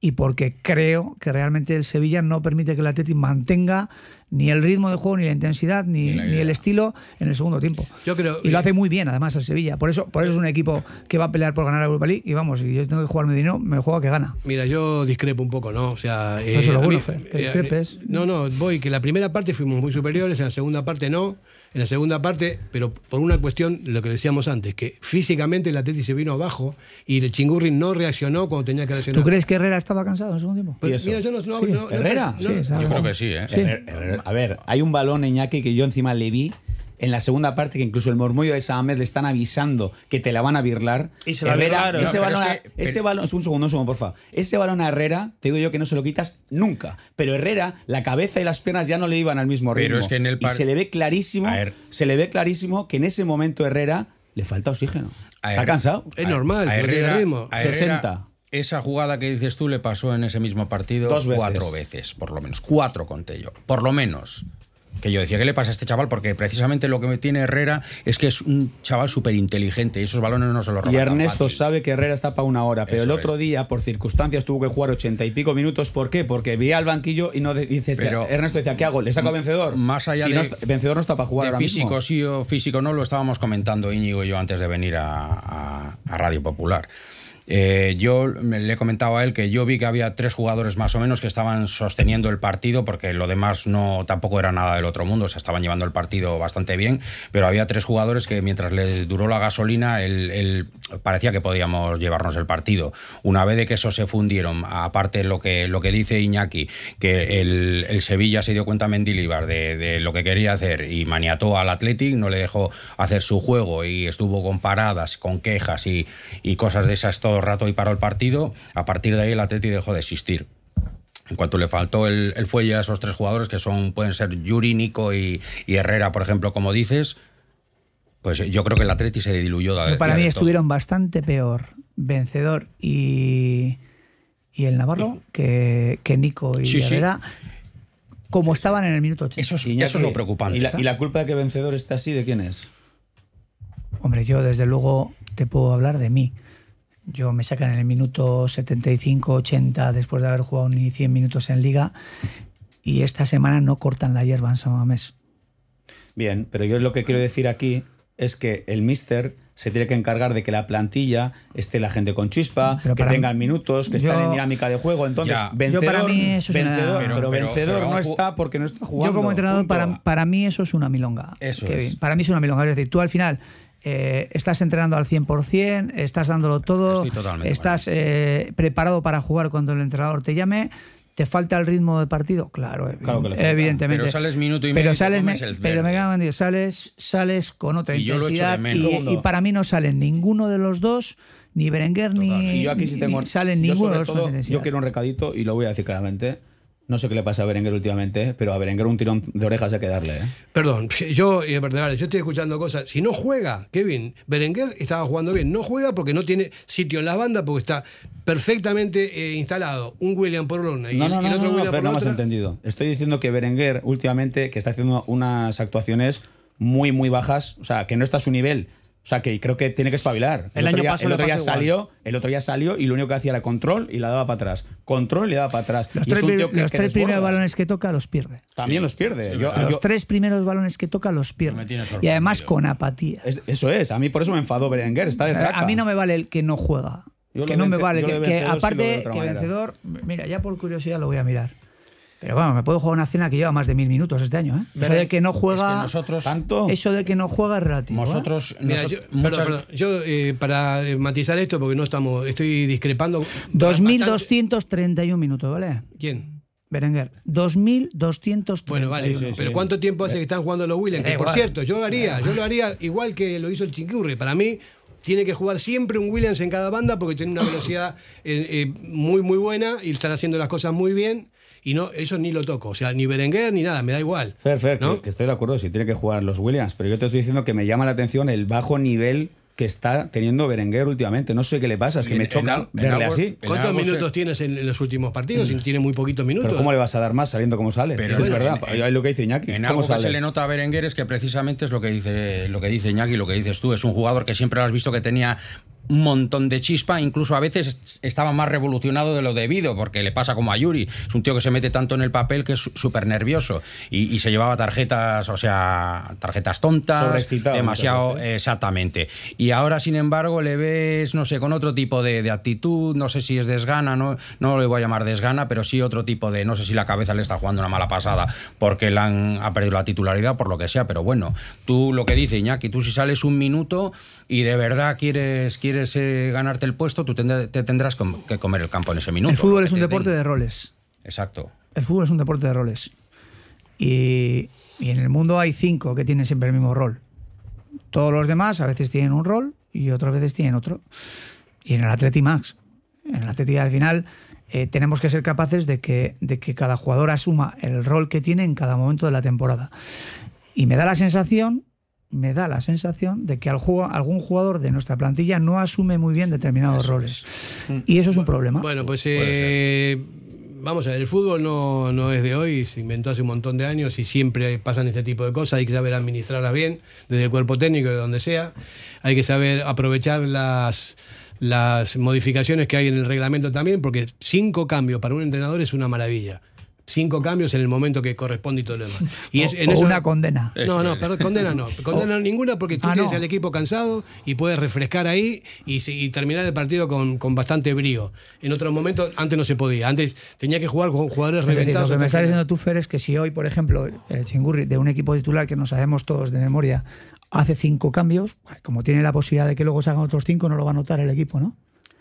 y porque creo que realmente el Sevilla no permite que el Athletic mantenga ni el ritmo de juego, ni la intensidad, ni, Ni la ni idea. el estilo en el segundo tiempo. Yo creo- y lo hace muy bien, además, el Sevilla. Por eso, por eso es un equipo que va a pelear por ganar la Europa League. Y vamos, si yo tengo que jugar mi dinero, me juego a que gana. Mira, yo discrepo un poco, ¿no? O sea, eso es lo a bueno, mí- Fer, que eh, discrepes. no, no, voy que la primera parte fuimos muy superiores, en la segunda parte no. En la segunda parte, pero por una cuestión, lo que decíamos antes, que físicamente el Atleti se vino abajo y el Chingurri no reaccionó cuando tenía que reaccionar. ¿Tú crees que Herrera estaba cansado en el segundo tiempo? Mira, yo no, no- Sí, no- ¿Herrera? no- Sí, Yo creo que sí, ¿eh? Sí. Herrera- Herrera- A ver, hay un balón, Iñaki, que yo encima le vi en la segunda parte que incluso el murmullo de Samer le están avisando que te la van a birlar. Y se la Herrera, ese No, pero balón, es a- que- ese pero- balón, un segundo, un segundo, por favor. Ese balón a Herrera, te digo yo que no se lo quitas nunca. Pero Herrera, la cabeza y las piernas ya no le iban al mismo ritmo. Pero es que en el y par- se le ve clarísimo, se le ve clarísimo que en ese momento Herrera le falta oxígeno. A Está cansado. Es normal, a Herrera- ritmo. a Herrera, 60. Esa jugada que dices tú le pasó en ese mismo partido Dos veces. cuatro veces, por lo menos. Cuatro conté yo, por lo menos. Que yo decía, ¿qué le pasa a este chaval? Porque precisamente lo que me tiene Herrera es que es un chaval súper inteligente y esos balones no se los roban Y tan Ernesto fácil. sabe que Herrera está para una hora, pero Eso el es. otro día, por circunstancias, tuvo que jugar ochenta y pico minutos. ¿Por qué? Porque veía al banquillo y no dice, Pero- Ernesto decía, ¿qué hago? ¿Le saco a vencedor? Más allá Si de- no está- vencedor no está para jugar de ahora físico mismo. sí o físico no, lo estábamos comentando Íñigo y yo antes de venir a, a- a Radio Popular. Eh, yo le he comentado a él que yo vi que había tres jugadores más o menos que estaban sosteniendo el partido porque lo demás no tampoco era nada del otro mundo, se estaban llevando el partido bastante bien, pero había tres jugadores que mientras les duró la gasolina, él parecía que podíamos llevarnos el partido. Una vez de que eso se fundieron, aparte lo que, lo que dice Iñaki, que el, el Sevilla se dio cuenta Mendilibar de, de lo que quería hacer y maniató al Athletic, no le dejó hacer su juego y estuvo con paradas, con quejas y, y cosas de esas todo todo el rato y paró el partido. A partir de ahí el Atleti dejó de existir. En cuanto le faltó el, el fuelle a esos tres jugadores, que son pueden ser Yuri, Nico y, y Herrera, por ejemplo, como dices, pues yo creo que el Atleti se diluyó. de- Para mí de todo. estuvieron bastante peor Vencedor y, y el Navarro que, que Nico y Sí, sí. Herrera, como estaban en el minuto 80. Eso es, Iñaki, eso es lo preocupante. ¿Y la, y la culpa de que vencedor esté así, de quién es? Hombre, yo desde luego te puedo hablar de mí. Yo me sacan en el minuto 75, 80 después de haber jugado ni 100 minutos en liga y esta semana no cortan la hierba en San Mamés. Bien, pero yo lo que quiero decir aquí es que el mister se tiene que encargar de que la plantilla esté la gente con chispa, Pero que tengan mí- minutos, que yo- estén en dinámica de juego. Entonces, Ya. vencedor, Yo para mí eso es una- vencedor, Pero- pero, pero- vencedor pero no está porque no está jugando. Yo como entrenador, para, para mí eso es una milonga. Eso Kevin. es. Para mí es una milonga. Es decir, tú al final eh, estás entrenando al 100%, estás dándolo todo, estás eh, preparado para jugar cuando el entrenador te llame. ¿Te falta el ritmo de partido? Claro, evidentemente. Pero sales minuto y Pero medio te sales, me- el pero me cago en sales, sales con otra Y yo lo intensidad y, y para mí no salen ninguno de los dos, ni Berenguer ni, yo aquí sí tengo. ni salen yo ninguno de los dos. Yo quiero un recadito y lo voy a decir claramente. No sé qué le pasa a Berenguer últimamente, pero a Berenguer un tirón de orejas hay que darle. ¿eh? Perdón, yo, eh, verdad, yo estoy escuchando cosas. Si no juega, Kevin, Berenguer estaba jugando bien. No juega porque no tiene sitio en la banda, porque está perfectamente eh, instalado. Un William por una y, no, el- no, y el no, otro no, no, William por no me has entendido. Estoy diciendo que Berenguer últimamente que está haciendo unas actuaciones muy, muy bajas, o sea, que no está a su nivel. O sea, que creo que tiene que espabilar. El otro año día, pasado el otro día igual. salió, el otro día salió y lo único que hacía era control y la daba para atrás. Control y la daba para atrás. Los Y es tres, que- los que tres primeros balones que toca los pierde. También los pierde. Sí, Yo- verdad. Los yo- tres primeros balones que toca los pierde. Y además con apatía. es- eso es. A mí por eso me enfadó Berenguer. Está O de sea, traca. a mí no me vale el que no juega. Yo que no me vale. Que, que aparte, que manera. vencedor. Mira, ya por curiosidad lo voy a mirar. Pero bueno, me puedo jugar una cena que lleva más de mil minutos este año. ¿eh? Eso de que no es que juega. nosotros- ¿Tanto? Eso de que no juega es relativo. ¿eh? Nosotros, Mira, nosot- yo, perdón, muchas- perdón, yo, eh, para eh, matizar esto, porque no estamos, estoy discrepando. 2.231 minutos, ¿vale? ¿Quién? Berenguer. 2.231. Bueno, vale, Sí, sí, pero sí. ¿cuánto tiempo hace que están jugando los Williams? Que por igual. cierto, yo lo haría, yo lo haría igual que lo hizo el Chinquurri. Para mí tiene que jugar siempre un Williams en cada banda porque tiene una velocidad eh, eh, muy muy buena y están haciendo las cosas muy bien y no eso ni lo toco, o sea, ni Berenguer ni nada, me da igual. Fer, Fer, ¿no? que, que estoy de acuerdo si tiene que jugar los Williams, pero yo te estoy diciendo que me llama la atención el bajo nivel que está teniendo Berenguer últimamente. No sé qué le pasa, es que En- me choca verle así. en ¿Cuántos se- minutos tienes en, en los últimos partidos? Si tiene muy poquitos minutos. Pero ¿cómo le vas a dar más sabiendo cómo sale? Pero Eso es verdad. en- es lo que dice Iñaki. En ¿Cómo algo que sale? se le nota a Berenguer es que precisamente es lo que dice lo que dice Iñaki, lo que dices tú. Es un jugador que siempre lo has visto que tenía un montón de chispa, incluso a veces est- estaba más revolucionado de lo debido, porque le pasa como a Yuri. Es un tío que se mete tanto en el papel que es súper nervioso y, y se llevaba tarjetas, o sea, tarjetas tontas, demasiado, exactamente. Y ahora, sin embargo, le ves, no sé, con otro tipo de, de actitud, no sé si es desgana, no, no le voy a llamar desgana, pero sí otro tipo de, no sé si la cabeza le está jugando una mala pasada porque le han, ha perdido la titularidad, por lo que sea, pero bueno, tú lo que dice Iñaki, tú si sales un minuto y de verdad quieres, quieres eh, ganarte el puesto, tú tendrás- te tendrás com- que comer el campo en ese minuto. El fútbol es un te deporte den. de roles. Exacto. El fútbol es un deporte de roles. Y, y en el mundo hay cinco que tienen siempre el mismo rol. Todos los demás a veces tienen un rol y otras veces tienen otro. Y en el Atleti Max. En el Atleti al final eh, tenemos que ser capaces de que, de que cada jugador asuma el rol que tiene en cada momento de la temporada. Y me da la sensación, me da la sensación de que algún jugador de nuestra plantilla no asume muy bien determinados roles. Y eso es un problema. Bueno, pues eh, vamos a ver, el fútbol no, no es de hoy, se inventó hace un montón de años y siempre pasan este tipo de cosas, hay que saber administrarlas bien, desde el cuerpo técnico, de donde sea, hay que saber aprovechar las las modificaciones que hay en el reglamento también, porque cinco cambios para un entrenador es una maravilla. Cinco cambios en el momento que corresponde y todo lo demás. Y es, O- en o eso- una condena. No, no, perdón, condena no. Condena ninguna porque tú Ah, tienes no. al equipo cansado y puedes refrescar ahí y, y terminar el partido con, con bastante brío. En otros momentos, antes no se podía. Antes tenía que jugar con jugadores Es decir, reventados. lo que me que- diciendo tú, Fer, es que si hoy, por ejemplo, el Chingurri de un equipo titular que nos sabemos todos de memoria hace cinco cambios, como tiene la posibilidad de que luego se hagan otros cinco, no lo va a notar el equipo, ¿no?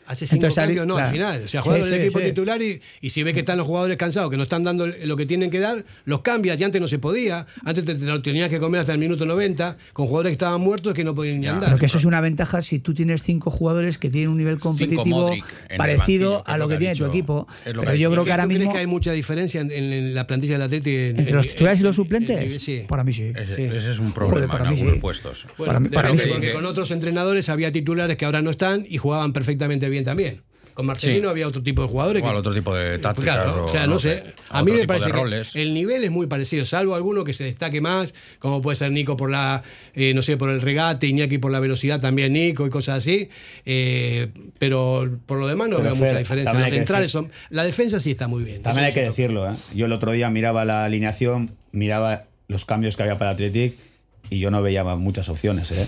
Hace cinco Entonces, cambios, no, al final. O sea, Sí, juega con el sí, equipo sí. titular y, y si ve que están los jugadores cansados, que no están dando lo que tienen que dar, los cambias. Y antes no se podía. Antes te, te lo tenías que comer hasta el minuto 90 con jugadores que estaban muertos que no podían ni andar. Pero que eso es una ventaja si tú tienes cinco jugadores que tienen un nivel competitivo parecido banquillo, a lo lo que que tiene tu equipo. Pero yo creo ¿Tú que ahora crees mismo, que hay mucha diferencia en, en la plantilla del Atlético? en- entre en- los titulares y los en- suplentes, en- sí. para mí sí. Ese, Sí. ese es un Joder, problema para en mí sí. algunos puestos. Bueno, Para mí- para mí depende, sí. porque con otros entrenadores había titulares que ahora no están y jugaban perfectamente bien también. Con Marcelino Sí. había otro tipo de jugadores. Igual que- otro tipo de Eh, tácticas. claro, o, o sea, no, sé. A mí me parece que el nivel es muy parecido, salvo alguno que se destaque más, como puede ser Nico por la, eh, no sé, por el regate, Iñaki por la velocidad, también Nico y cosas así. Eh, pero por lo demás no Pero, veo Fer, mucha diferencia. Los centrales son. La defensa sí está muy bien. También hay que decirlo, ¿eh? Yo el otro día miraba la alineación, miraba los cambios que había para Athletic y yo no veía muchas opciones, ¿eh?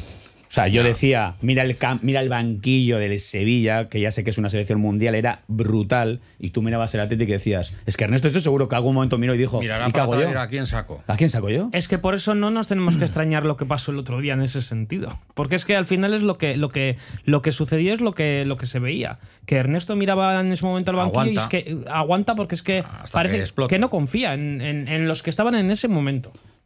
O sea, yo decía, mira el, cam- mira el banquillo del Sevilla, que ya sé que es una selección mundial, era brutal, y tú mirabas el Athletic y decías, es que Ernesto esto seguro que algún momento miró y dijo, Mirará ¿y qué para hago yo? a quién saco. ¿A quién saco yo? Es que por eso no nos tenemos que extrañar lo que pasó el otro día en ese sentido. Porque es que al final es lo que, lo que, lo que sucedió es lo que, lo que se veía. Que Ernesto miraba en ese momento al banquillo y es que aguanta porque es que Hasta parece que que, no confía en, en- en los que estaban en ese momento.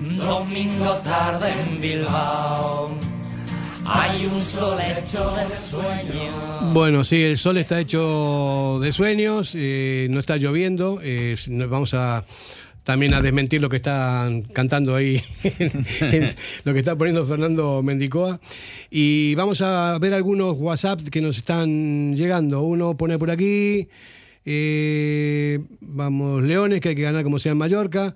domingo tarde en Bilbao. Hay un sol hecho de sueño. Bueno, sí, el sol está hecho de sueños, eh, no está lloviendo. eh, vamos a también a desmentir lo que están cantando ahí, lo que está poniendo Fernando Mendicoa. Y vamos a ver algunos WhatsApp que nos están llegando. Uno pone por aquí, eh, vamos, Leones, que hay que ganar como sea en Mallorca.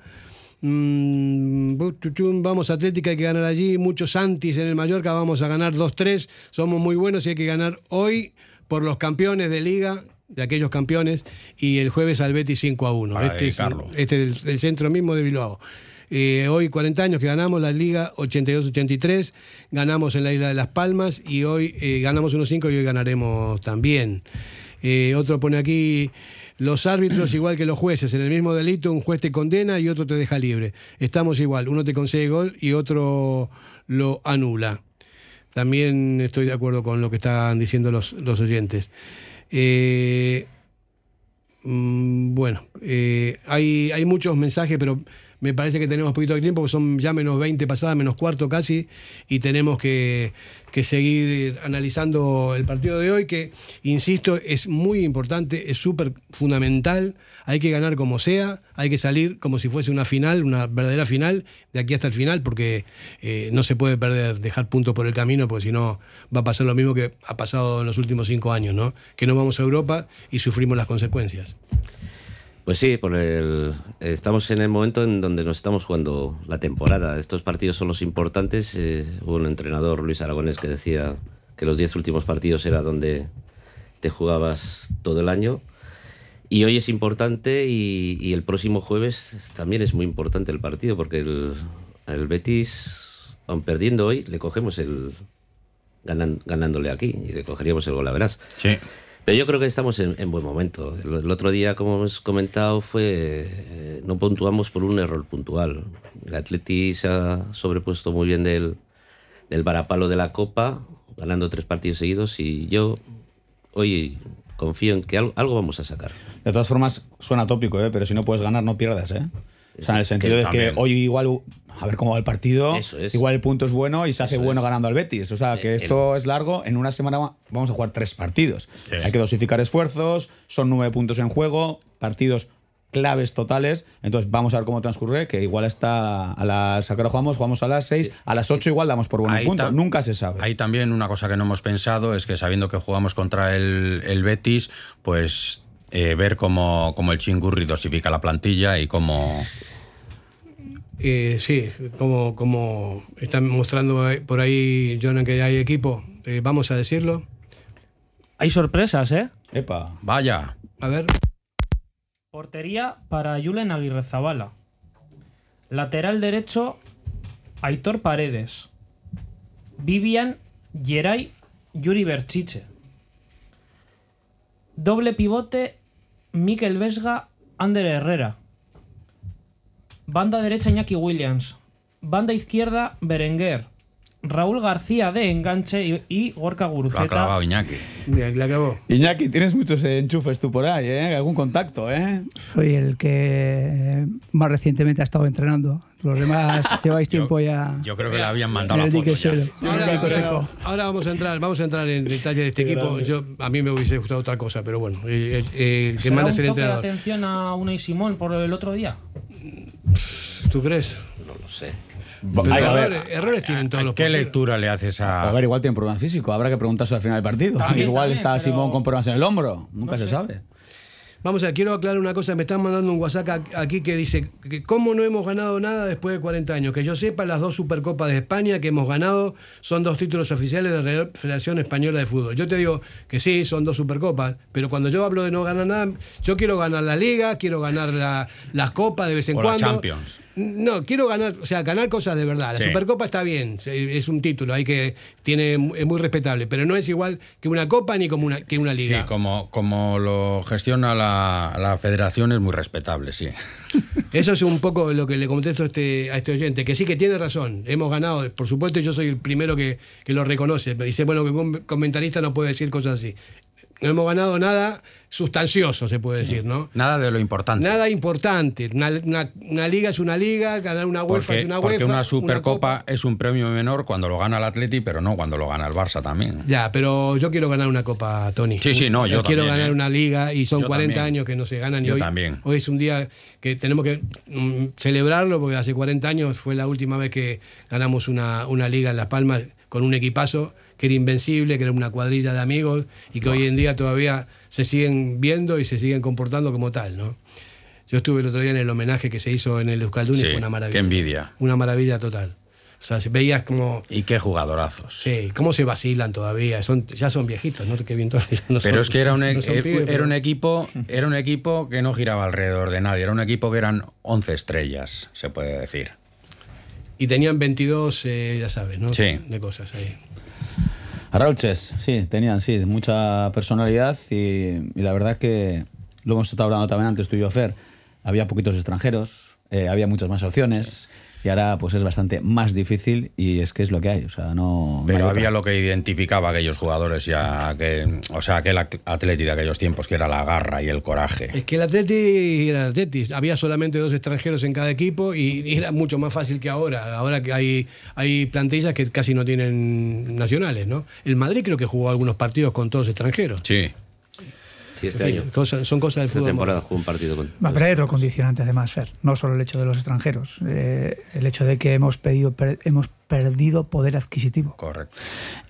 Mm, chuchum, vamos Atlética, hay que ganar allí. Muchos Santis en el Mallorca, vamos a ganar 2-3. Somos muy buenos y hay que ganar hoy por los campeones de liga, de aquellos campeones, y el jueves al Betis 5 a 1. Para Este es este es el, el centro mismo de Bilbao. Eh, hoy 40 años que ganamos la Liga 82-83, ganamos en la Isla de Las Palmas y hoy eh, ganamos 1-5 y hoy ganaremos también. Eh, otro pone aquí, los árbitros igual que los jueces, en el mismo delito un juez te condena y otro te deja libre. Estamos igual, uno te concede gol y otro lo anula. también estoy de acuerdo con lo que están diciendo los, los oyentes. Eh, mm, bueno, eh, hay, hay muchos mensajes, pero me parece que tenemos poquito de tiempo, porque son ya menos 20 pasadas, menos cuarto casi, y tenemos que, que seguir analizando el partido de hoy, que, insisto, es muy importante, es súper fundamental, hay que ganar como sea, hay que salir como si fuese una final, una verdadera final, de aquí hasta el final, porque eh, no se puede perder, dejar puntos por el camino, porque si no va a pasar lo mismo que ha pasado en los últimos cinco años, ¿no? Que no vamos a Europa y sufrimos las consecuencias. Pues sí, por el, estamos en el momento en donde nos estamos jugando la temporada. Estos partidos son los importantes. Eh, hubo un entrenador, Luis Aragonés, que decía que los 10 últimos partidos era donde te jugabas todo el año. Y hoy es importante y, el próximo jueves también es muy importante el partido porque el, Betis, aun perdiendo hoy, le cogemos el ganándole aquí y le cogeríamos el gol a verás. Sí. Pero yo creo que estamos en, en buen momento. El, el otro día, como hemos comentado, fue eh, no puntuamos por un error puntual. El Atleti se ha sobrepuesto muy bien del, del varapalo de la Copa, ganando tres partidos seguidos y yo hoy confío en que algo, algo vamos a sacar. De todas formas, suena tópico, ¿eh? pero si no puedes ganar, no pierdas. ¿eh? O sea, en el sentido de que hoy igual, a ver cómo va el partido, es. igual el punto es bueno y se hace Eso bueno es. ganando al Betis. O sea, que Eh, esto es largo. En una semana va- vamos a jugar tres partidos. Sí. Hay que dosificar esfuerzos, son nueve puntos en juego, partidos claves totales. Entonces vamos a ver cómo transcurre, que igual está a las... ¿A qué hora jugamos? Jugamos a las seis, a las ocho igual damos por buenos puntos. Nunca se sabe. Hay también una cosa que no hemos pensado, es que sabiendo que jugamos contra el, el Betis, pues eh, ver cómo, cómo el Chingurri dosifica la plantilla y cómo... Eh, sí, como, como están mostrando por ahí, Jonan, que hay equipo, eh, vamos a decirlo. Hay sorpresas, ¿eh? Epa. Vaya. A ver. Portería para Julen Aguirre Zabala. Lateral derecho, Aitor Paredes. Vivian Geray Yuri Berchiche. Doble pivote, Mikel Vesga, Ander Herrera. Banda derecha, Iñaki Williams. Banda izquierda, Berenguer. Raúl García de enganche y, Gorka Lo ha Guruceta. clavado Iñaki. La acabó. Iñaki, tienes muchos enchufes tú por ahí, ¿eh? Algún contacto, ¿eh? Soy el que más recientemente ha estado entrenando. Los demás lleváis tiempo ya. Yo creo que le habían mandado el la foto ya. Ahora, el vamos a entrar, vamos a entrar en detalle de este equipo. Yo, a mí me hubiese gustado otra cosa, pero bueno, eh, eh, el que ¿Será manda un es el toque de entrenador. atención a Unai Simón por el otro día? ¿Tú crees? No lo sé. Pero Ay, a ver. errores, errores tienen todos los ¿Qué porteros. lectura le haces a...? A ver, igual tiene problemas físicos. Habrá que preguntarse al final del partido. También, igual también, está pero- Simón con problemas en el hombro. Nunca se sabe. Vamos a ver, quiero aclarar una cosa. Me están mandando un WhatsApp aquí que dice que cómo no hemos ganado nada después de 40 años. Que yo sepa, las dos Supercopas de España que hemos ganado son dos títulos oficiales de la Federación Española de Fútbol. Yo te digo que sí, son dos Supercopas, pero cuando yo hablo de no ganar nada, yo quiero ganar la Liga, quiero ganar la- las Copas de vez en O la cuando. Champions. No, quiero ganar, o sea, ganar cosas de verdad. La Sí. Supercopa está bien, es un título, hay que tiene es muy respetable, pero no es igual que una copa ni como una que una liga. Sí, como, como lo gestiona la, la federación es muy respetable, sí. Eso es un poco lo que le contesto a este, a este oyente, que sí que tiene razón. Hemos ganado, por supuesto, yo soy el primero que, que lo reconoce. Dice, bueno, que un comentarista no puede decir cosas así. No hemos ganado nada sustancioso, se puede decir, ¿no? Nada de lo importante. Nada importante. Una, una- una liga es una liga, ganar una UEFA Porque, es una porque UEFA. una Copa. Supercopa es un premio menor cuando lo gana el Atleti, pero no cuando lo gana el Barça también. Ya, pero yo quiero ganar una copa, Tony. Sí, sí, no, yo quiero también, ganar ¿eh? una liga y son Yo 40 también. años que no se ganan y Yo hoy, también. hoy es un día que tenemos que mm, celebrarlo porque hace 40 años fue la última vez que ganamos una, una liga en Las Palmas con un equipazo que era invencible, que era una cuadrilla de amigos y que hoy en día todavía se siguen viendo y se siguen comportando como tal, ¿no? Yo estuve el otro día en el homenaje que se hizo en el Euskaldun y Sí, fue una maravilla. qué envidia. Una maravilla total. O sea, se- veías como Y qué jugadorazos. Sí, cómo se vacilan todavía. Son, ya son viejitos, ¿no? Ya no Pero son- es que era un, e- no eh, pibes, era pero- un equipo, era un equipo que no giraba alrededor de nadie, era un equipo que eran 11 estrellas, se puede decir. Y tenían 22, eh, ya sabes, ¿no? Sí. De cosas ahí. Arrauches, sí, tenían, sí, mucha personalidad y, y la verdad que lo hemos estado hablando también antes tú y yo. Había poquitos extranjeros, eh, había muchas más opciones y ahora pues es bastante más difícil y es que es lo que hay. O sea, no. Pero no había otra. lo que identificaba a aquellos jugadores ya que, o sea, aquel atleti de aquellos tiempos que era la garra y el coraje. Es que el Atleti era el Atleti. Había solamente dos extranjeros en cada equipo y, y era mucho más fácil que ahora. Ahora que hay, hay plantillas que casi no tienen nacionales, ¿no? El Madrid creo que jugó algunos partidos con todos extranjeros. Sí. Sí, este año. son cosas del Esta fútbol. temporada jugó un partido con. Va, pero hay otro condicionante además, Fer. No solo el hecho de los extranjeros. eh, el hecho de que hemos, pedido, per- hemos perdido poder adquisitivo. Correcto.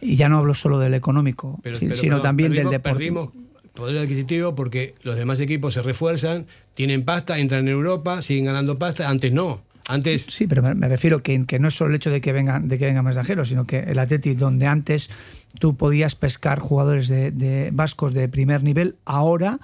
Y ya no hablo solo del económico, Pero- si- pero- sino pero también perdimos- del deportivo. Perdimos poder adquisitivo porque los demás equipos se refuerzan, tienen pasta, entran en Europa, siguen ganando pasta. Antes no. Antes Sí, pero me, refiero que, que no es solo el hecho de que vengan, de que vengan más extranjeros, sino que el Atleti, donde antes tú podías pescar jugadores de, de vascos de primer nivel, ahora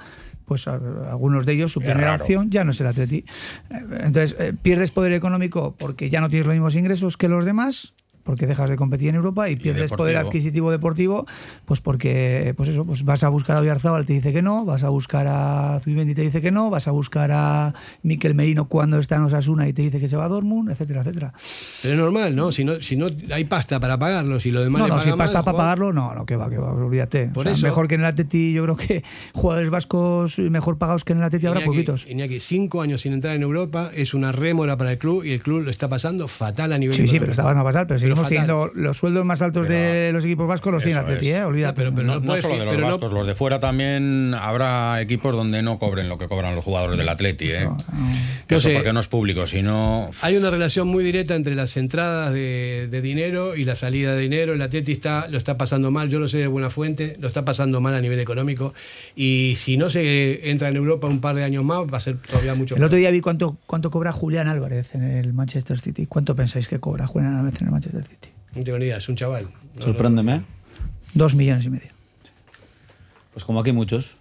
pues a- algunos de ellos su Es primera raro. opción ya no es el Atleti. Eh, Entonces, eh, pierdes poder económico porque ya no tienes los mismos ingresos que los demás, porque dejas de competir en Europa y pierdes poder deportivo. adquisitivo deportivo, pues porque pues eso, pues vas a buscar a Oyarzábal te dice que no, vas a buscar a Zubimendi te dice que no, vas a buscar a Miquel Merino cuando está en Osasuna y te dice que se va a Dortmund, etcétera, etcétera. Pero es normal, ¿no? Si no, si no hay pasta para pagarlo, si lo demás No, le no, si pagan pasta mal, para pagarlo, no, no, que va, que va, olvídate. Por O sea, eso- mejor que en el Atleti, yo creo que jugadores vascos mejor pagados que en el Atleti habrá poquitos. Iñaki, cinco años sin entrar en Europa es una rémora para el club y el club lo está pasando fatal a nivel Sí, sí, pero está van a pasar, pero seguimos fatal. teniendo los sueldos más altos de los equipos vascos los tiene Atleti, eh, olvídate. pero- pero no, no solo de los pero no- vascos, los de fuera también habrá equipos donde no cobren lo que cobran los jugadores del Atleti. ¿eh? No eso sé. porque no es público, sino Hay una relación muy directa entre las entradas de, de dinero y la salida de dinero. El Atleti está, lo está pasando mal, yo lo sé de buena fuente, lo está pasando mal a nivel económico. Y si no se entra en Europa un par de años más, va a ser todavía mucho El otro día vi cuánto, cuánto cobra Julián Álvarez en el Manchester City. ¿Cuánto pensáis que cobra Julián Álvarez en el Manchester City? No tengo ni idea, es un chaval. No, Sorpréndeme. Dos millones y medio. Pues como aquí muchos.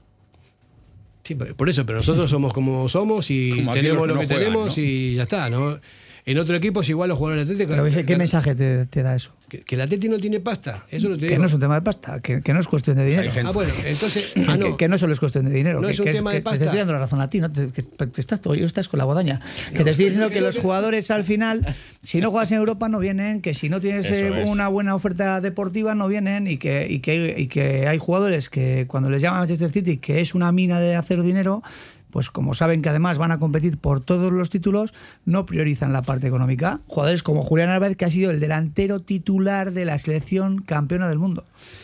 Sí, por por eso, pero nosotros somos como somos y Como tenemos que lo no que juegan, tenemos ¿no? y ya está, ¿no? En otro equipo es igual los jugadores del Atlético. Pero ¿qué, qué mensaje te, te da eso? Que, que el Atleti no tiene pasta, eso no te Que digo. no es un tema de pasta, que, que no es cuestión de dinero. Ah, bueno, entonces. Que, ah, no. que- que no solo es cuestión de dinero. No que, es un que tema de te pasta. estoy dando la razón a ti, ¿no? Te- que- que estás, hoy estás con la guadaña. Que te estoy diciendo que los jugadores al final, si no juegas en Europa, no vienen, que si no tienes eh, una buena oferta deportiva, no vienen, y que, y, que, y que hay jugadores que cuando les llaman a Manchester City, que es una mina de hacer dinero, pues como saben que además van a competir por todos los títulos, no priorizan la parte económica. Jugadores como Julián Álvarez, que ha sido el delantero titular de la selección campeona del mundo.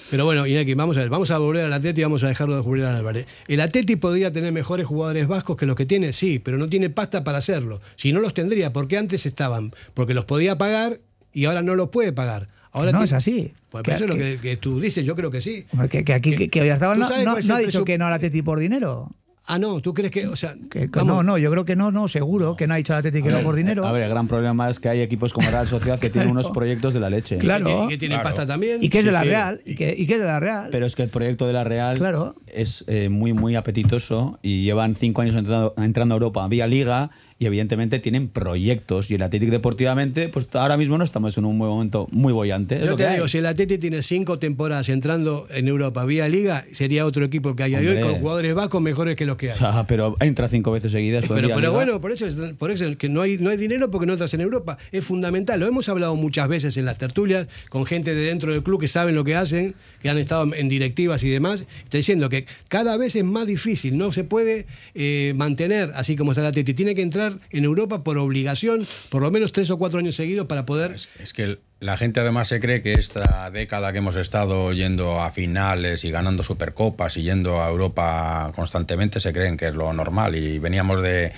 Pero bueno, Iñaki, vamos a ver, vamos a volver al Atleti y vamos a dejarlo de Julián Álvarez. El Atleti podría tener mejores jugadores vascos que los que tiene, sí, pero no tiene pasta para hacerlo. Si no los tendría, porque antes estaban, porque los podía pagar y ahora no los puede pagar. Ahora no es así. Pues Que- eso es lo que- que, tú dices, yo creo que sí. Hombre, que, aquí que, Oyarzabal ¿Tú no, no- no ha dicho que no al Atleti por dinero. Ah, no, ¿tú crees que, o sea, Que- que no, no, yo creo que no, no, seguro que no ha dicho al Atleti que A no ver, por dinero. A ver, el gran problema es que hay equipos como Real Sociedad que tienen unos proyectos de la leche. Claro. y que tiene Claro. pasta también. y que es de la sí. Real, y que, y que es de la Real. Pero es que el proyecto de la Real Claro. Es eh, muy, muy apetitoso y llevan cinco años entrando, entrando a Europa vía Liga y evidentemente tienen proyectos. Y el Athletic deportivamente, pues ahora mismo no estamos en un momento muy bollante. Yo te hay. digo, si el Atleti tiene cinco temporadas entrando en Europa vía Liga, sería otro equipo que hay hoy Hombre. con jugadores vascos mejores que los que hay. Sea, pero entra cinco veces seguidas. Pero, vía pero Liga. bueno, por eso, es- por eso es que no hay, no hay dinero porque no estás en Europa. Es fundamental. Lo hemos hablado muchas veces en las tertulias con gente de dentro del club que saben lo que hacen, que han estado en directivas y demás. Está diciendo que cada vez es más difícil. No se puede eh, mantener así como está el Atleti. Tiene que entrar en Europa por obligación, por lo menos tres o cuatro años seguidos para poder. Es que la gente además se cree que esta década que hemos estado yendo a finales y ganando supercopas y yendo a Europa constantemente se creen que es lo normal y veníamos de,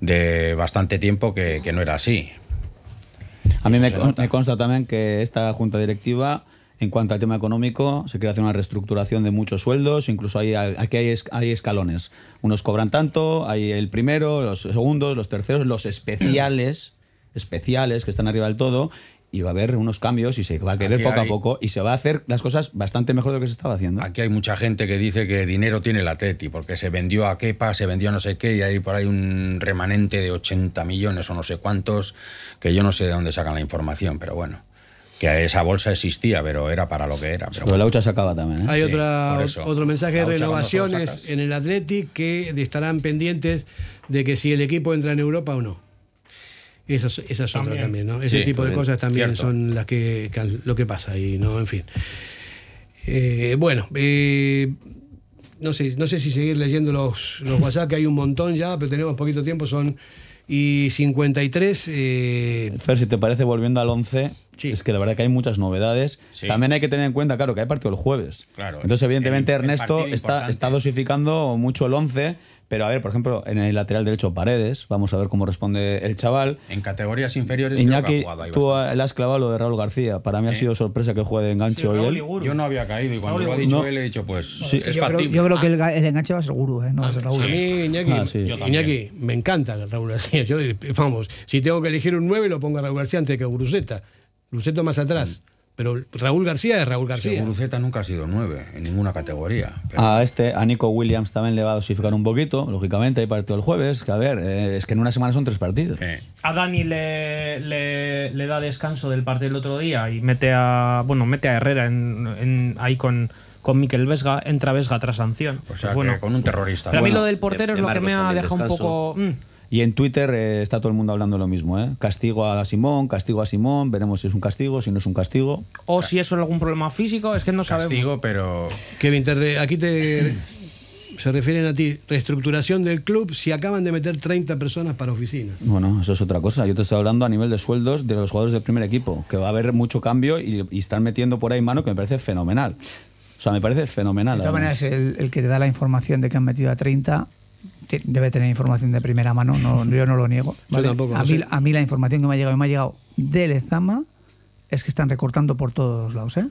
de bastante tiempo que, que no era así. A mí me, me consta también que esta junta directiva, en cuanto al tema económico, se quiere hacer una reestructuración de muchos sueldos, incluso hay, aquí hay, es- hay escalones. Unos cobran tanto, hay el primero, los segundos, los terceros, los especiales, especiales que están arriba del todo, y va a haber unos cambios y se va a querer Aquí poco a poco y se va a hacer las cosas bastante mejor de lo que se estaba haciendo. Aquí hay mucha gente que dice que dinero tiene el Atleti, porque se vendió a Kepa, se vendió a no sé qué, y hay por ahí un remanente de 80 millones o no sé cuántos, que yo no sé de dónde sacan la información, pero bueno, que esa bolsa existía, pero era para lo que era. Pero Pero la hucha se acaba también. ¿eh? Hay Sí, otra, otro mensaje de renovaciones en el Athletic que estarán pendientes de que si el equipo entra en Europa o no. Esas, esas otras También. también, ¿no? Ese Sí, tipo de también, cosas también cierto. son las que, que- lo que pasa ahí, ¿no? En fin. Eh, bueno, eh, no sé, no sé si seguir leyendo los, los WhatsApp, que hay un montón ya, pero tenemos poquito tiempo, son y 53. eh, Fer, si te parece, volviendo al 11, es que la verdad que hay muchas novedades. Sí. También hay que tener en cuenta, claro, que hay partido el jueves. Claro, Entonces, evidentemente, el- el Ernesto está, está dosificando mucho el 11. Pero a ver, por ejemplo, en el lateral derecho Paredes, vamos a ver cómo responde el chaval. En categorías inferiores creo que Iñaki, ha tú le has clavado lo de Raúl García. Para mí ha Eh. sido sorpresa que juegue de enganche hoy él. Yo no había caído y cuando Raúl lo ha dicho No. él he dicho, pues Sí. es yo, creo, yo creo que el, ga- el enganche va a ser Guru, ¿eh? no va a ser Raúl. A mí, Iñaki, Ah, sí. Yo. Iñaki, me encanta Raúl García. Yo, vamos, si tengo que elegir un 9, lo pongo a Raúl García antes que a Guruceta. Guruceta más atrás. Pero Raúl García es Raúl Sí, García. Guruceta nunca ha sido nueve en ninguna categoría. Pero- A este, a Nico Williams también le va a dosificar un poquito. Lógicamente, hay partido el jueves. Que a ver, eh, es que en una semana son tres partidos. A Dani le, le, le da descanso del partido del otro día y mete a bueno mete a Herrera en, en- ahí con, con Miquel Vesga, entra Vesga tras sanción. O sea, Pues bueno, que con un terrorista. pero a mí Bueno, lo del portero de- es lo de que me ha dejado un poco... mm. Y en Twitter eh, está todo el mundo hablando lo mismo, ¿eh? Castigo a Simón, castigo a Simón, veremos si es un castigo, si no es un castigo. O si eso es algún problema físico, es que no sabemos. Castigo, pero Kevin, te re- aquí te se refieren a ti. Reestructuración del club si acaban de meter 30 personas para oficinas. Bueno, eso es otra cosa. Yo te estoy hablando a nivel de sueldos de los jugadores del primer equipo, que va a haber mucho cambio y, y están metiendo por ahí mano que me parece fenomenal. O sea, me parece fenomenal. De todas maneras, el, el que te da la información de que han metido a 30 te- debe tener información de primera mano, no, yo no lo niego. Yo tampoco, a, mí, sé. a mí la información que me ha llegado, y me ha llegado de Lezama es que están recortando por todos los lados, ¿eh?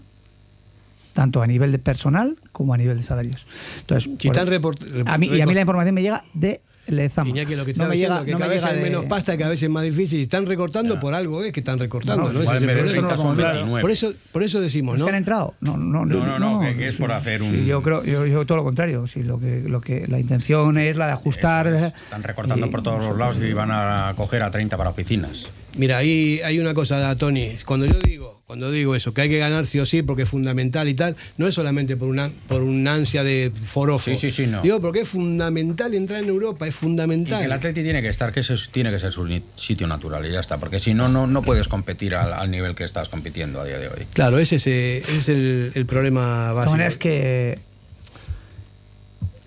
tanto a nivel de personal como a nivel de salarios. Entonces, Si están report- a mí, y a mí la información me llega de Lezama. Iñaki, lo que no me diciendo, llega, que no cada me vez llega hay de- menos pasta, cada vez es más difícil. Y están recortando por algo, es que están recortando. No, ¿no? es en el vez de problema. 30 son Claro. 29. Por eso, por eso decimos, ¿Es ¿no? que han entrado? No, no, No, no, no, que- que es por hacer sí, un- yo creo, yo, yo todo lo contrario. Sí, lo que, lo que la intención es la de ajustar. están recortando y por todos los lados y van a coger a 30 para oficinas. Mira, ahí hay una cosa, Tony. Cuando yo digo, cuando digo eso, que hay que ganar sí o sí porque es fundamental y tal, no es solamente por una, por un ansia de forofo. Sí, sí, sí, no. Digo, porque es fundamental entrar en Europa, es Y fundamental. que el Atleti tiene que estar, que ese es- tiene que ser su sitio natural y ya está, porque si no, no, no puedes competir al, al nivel que estás compitiendo a día de hoy. Claro, ese es, ese es el, el problema básico. maneras que.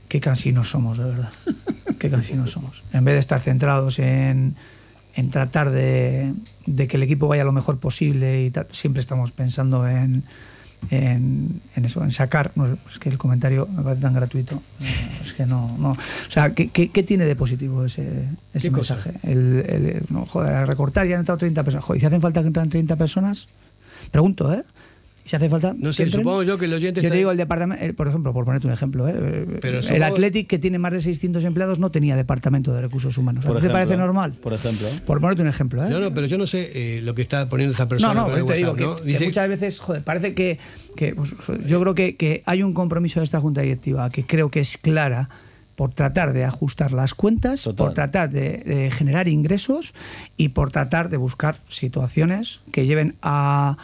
Qué cansinos somos, de verdad. Qué cansinos somos. En vez de estar centrados en, en tratar de, de que el equipo vaya lo mejor posible y tal, siempre estamos pensando en, en, en eso, en sacar. no, es que el comentario me parece tan gratuito. Es que no. no. O sea, ¿qué, qué, qué tiene de positivo ese, ese mensaje? El, el- no, joder, a recortar ya han entrado 30 personas. Joder, ¿y si hacen falta que entren 30 personas? Pregunto, ¿eh? ¿Y si hace falta? No sé, entren? supongo yo que el oyente Yo te digo, el departamento, eh, por ejemplo, por ponerte un ejemplo, ¿eh? Pero el supongo- Athletic, que tiene más de 600 empleados, no tenía departamento de recursos humanos. ¿A Por ti ¿Te parece ¿eh? normal? Por ejemplo. ¿eh? Por ponerte un ejemplo, ¿eh? No, no, pero yo no sé eh, lo que está poniendo esa persona. No, no, pero te digo WhatsApp, que, ¿no? que Dice- muchas veces, joder, parece que, que, pues, yo creo que, que hay un compromiso de esta Junta Directiva que creo que es clara por tratar de ajustar las cuentas, Total. por tratar de, de generar ingresos y por tratar de buscar situaciones que lleven a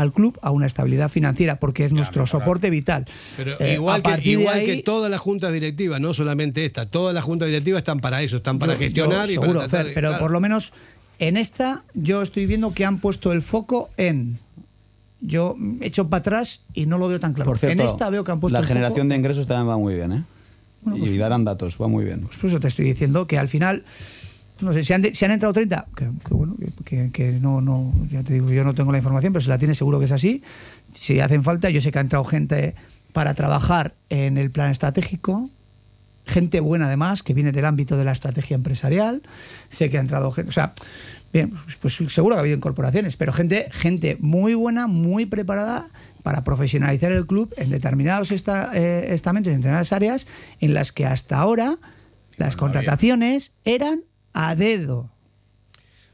al club a una estabilidad financiera porque es nuestro soporte vital. Pero Eh, igual, que, igual ahí- que todas las juntas directivas, no solamente esta, todas las juntas directivas están para eso, están para Yo- gestionar yo y seguro, para tratar Fer, pero claro. por lo menos en esta yo estoy viendo que han puesto el foco en yo he hecho para atrás y no lo veo tan claro. Por cierto, en esta veo que han puesto la generación foco, de ingresos también va muy bien, ¿eh? Bueno, y pues- darán datos, va muy bien. Pues por eso te estoy diciendo que al final no sé si han, de- si han entrado 30 que, que bueno que, no no ya te digo yo no tengo la información pero si la tiene seguro que es así. Si hacen falta yo sé que ha entrado gente para trabajar en el plan estratégico gente buena además que viene del ámbito de la estrategia empresarial. Sé que ha entrado gente o sea bien pues, seguro que ha habido incorporaciones pero gente gente muy buena muy preparada para profesionalizar el club en determinados esta- eh, estamentos en determinadas áreas en las que hasta ahora las contrataciones eran a dedo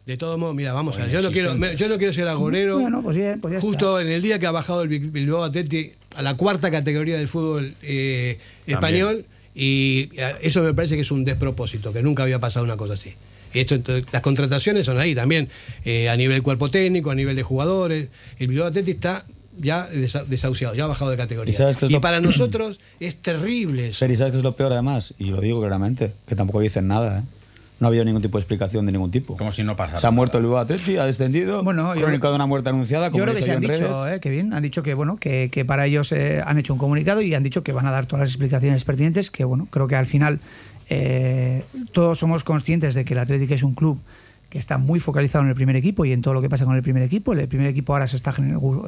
De todos modos, mira, vamos a ver, yo no, quiero, me- yo no quiero ser agorero. Bueno, pues bien, pues ya Justo en el día que ha bajado el Bil- Bilbao Atleti a la cuarta categoría del fútbol eh, español, y eh, eso me parece que es un despropósito, que nunca había pasado una cosa así. Y esto, entonces, las contrataciones son ahí también, eh, a nivel cuerpo técnico, a nivel de jugadores. El Bilbao Atleti está ya desa- desahuciado, ya ha bajado de categoría. ¿Y sabes lo- para nosotros es terrible eso. Pero ¿y sabes qué es lo peor además? Y lo digo claramente, que tampoco dicen nada, ¿eh? No ha habido ningún tipo de explicación de ningún tipo. Como si no pasara. Se ha muerto el Bilbao Athletic, ha descendido. Bueno, de una muerte anunciada. Como Yo creo que se han dicho, eh, Kevin, han dicho que bueno, que, que para ellos eh, han hecho un comunicado y han dicho que van a dar todas las explicaciones pertinentes. Que bueno, creo que al final eh, todos somos conscientes de que el Atlético es un club que está muy focalizado en el primer equipo y en todo lo que pasa con el primer equipo. El primer equipo ahora se está,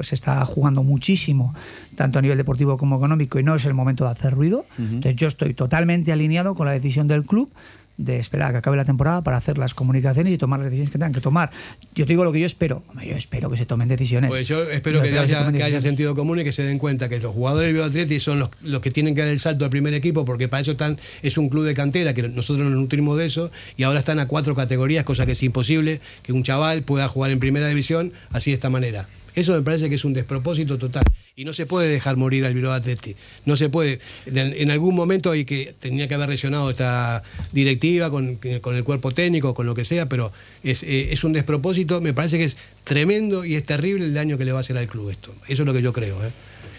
se está jugando muchísimo, tanto a nivel deportivo como económico, y no es el momento de hacer ruido. Entonces yo estoy totalmente alineado con la decisión del club de esperar a que acabe la temporada para hacer las comunicaciones y tomar las decisiones que tengan que tomar. Yo te digo lo que yo espero. Yo espero que se tomen decisiones. Pues yo espero Yo que espero haya, que sentido común y que se den cuenta que los jugadores del Bilbao Athletic son los, los que tienen que dar el salto al primer equipo, porque para eso están, es un club de cantera, que nosotros nos nutrimos de eso, y ahora están a cuatro categorías, cosa que es imposible que un chaval pueda jugar en primera división así de esta manera. Eso me parece que es un despropósito total. Y no se puede dejar morir al Bilbao Athletic. No se puede. En, en algún momento hay que tenía que haber reaccionado esta directiva con, con el cuerpo técnico, con lo que sea, pero es, eh, es un despropósito. Me parece que es tremendo y es terrible el daño que le va a hacer al club esto. Eso es lo que yo creo. ¿eh?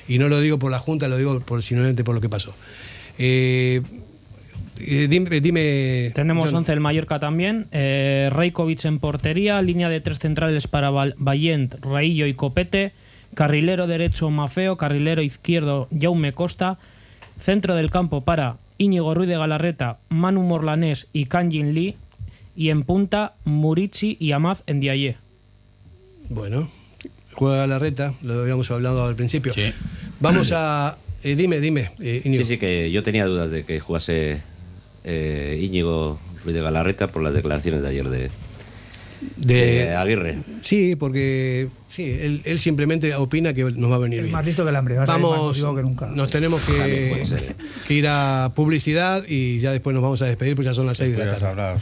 Y no lo digo por la Junta, lo digo por, simplemente por lo que pasó. Eh, eh, dime, dime, Tenemos John. 11 el Mallorca también. Eh, Reikovic en portería. Línea de tres centrales para Val- Vallent, Raillo y Copete. Carrilero derecho Mafeo. Carrilero izquierdo Jaume Costa. Centro del campo para Íñigo Ruiz de Galarreta, Manu Morlanés y Kanjin Lee. Y en punta Murici y Amaz en Diaye. Bueno, juega la reta, lo habíamos hablado al principio. Vamos a. eh, dime, dime, eh. Sí, sí, que yo tenía dudas de que jugase eh, Íñigo Ruiz de Galarreta por las declaraciones de ayer de, De- de Aguirre. Sí, porque sí, él, él simplemente opina que nos va a venir Es bien. más listo que el hambre. va a ser más Vamos, motivado que nunca. nos tenemos que, que ir a publicidad y ya después nos vamos a despedir porque ya son las 6 de la tarde.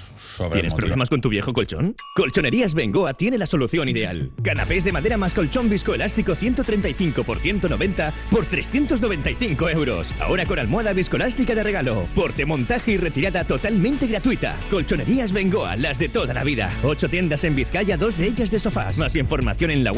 ¿Tienes problemas con tu viejo colchón? Colchonerías Bengoa tiene la solución ideal. Canapés de madera más colchón viscoelástico 135 por 190 por 395 euros. Ahora con almohada viscoelástica de regalo. Porte, montaje y retirada totalmente gratuita. Colchonerías Bengoa, las de toda la vida. Ocho tiendas en Vizcaya, dos de ellas de sofás. Más información en la web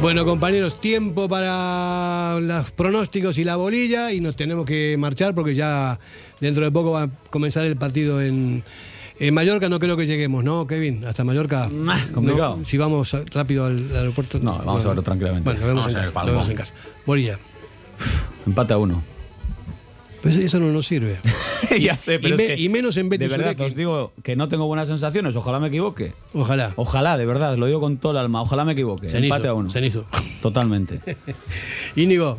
Bueno, compañeros, tiempo para los pronósticos y la bolilla y nos tenemos que marchar porque ya dentro de poco va a comenzar el partido en, en Mallorca. No creo que lleguemos, ¿no, Kevin? Hasta Mallorca. complicado. No, si vamos a- rápido al, al aeropuerto. No, vamos a verlo tranquilamente. Bueno, lo vemos, Vamos en el casa, lo vemos en casa. Bolilla. Empate a uno. Pues eso no nos sirve. ya sé, pero y, me- es que, y menos en Betis De verdad, Uzbeki. os digo que no tengo buenas sensaciones. Ojalá me equivoque. Ojalá. Ojalá, de verdad, lo digo con todo el alma. Ojalá me equivoque. Cenizo, Empate a uno. cenizo. Totalmente. Íñigo.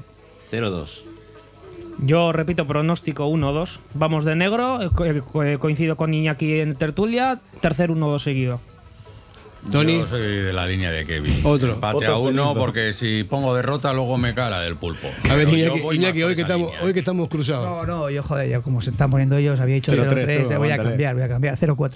0-2. Yo repito, pronóstico 1-2. Vamos de negro, eh, eh, coincido con Iñaki en tertulia. Tercer 1-2 seguido. Tony. Yo soy de la línea de Kevin. Otro. Empate Otro a uno porque si pongo derrota luego me cala del pulpo. A ver, Iñaki, hoy, que estamos, línea. hoy que estamos cruzados. No, no, yo joder, ya como se están poniendo ellos, había dicho 0-3 0-3, tú, ya voy a cambiar, voy a cambiar. 0-4.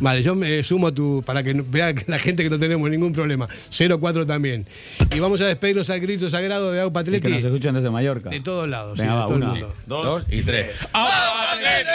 Vale, yo me sumo a tu. para que vea que la gente que no tenemos ningún problema. 0-4 también. Y vamos a despedirnos al grito sagrado de Aupa Y que nos Atleti. escuchan desde Mallorca. De todos lados, Venga, sí, de va, todo el una, mundo. Dos y tres. ¡Atleti!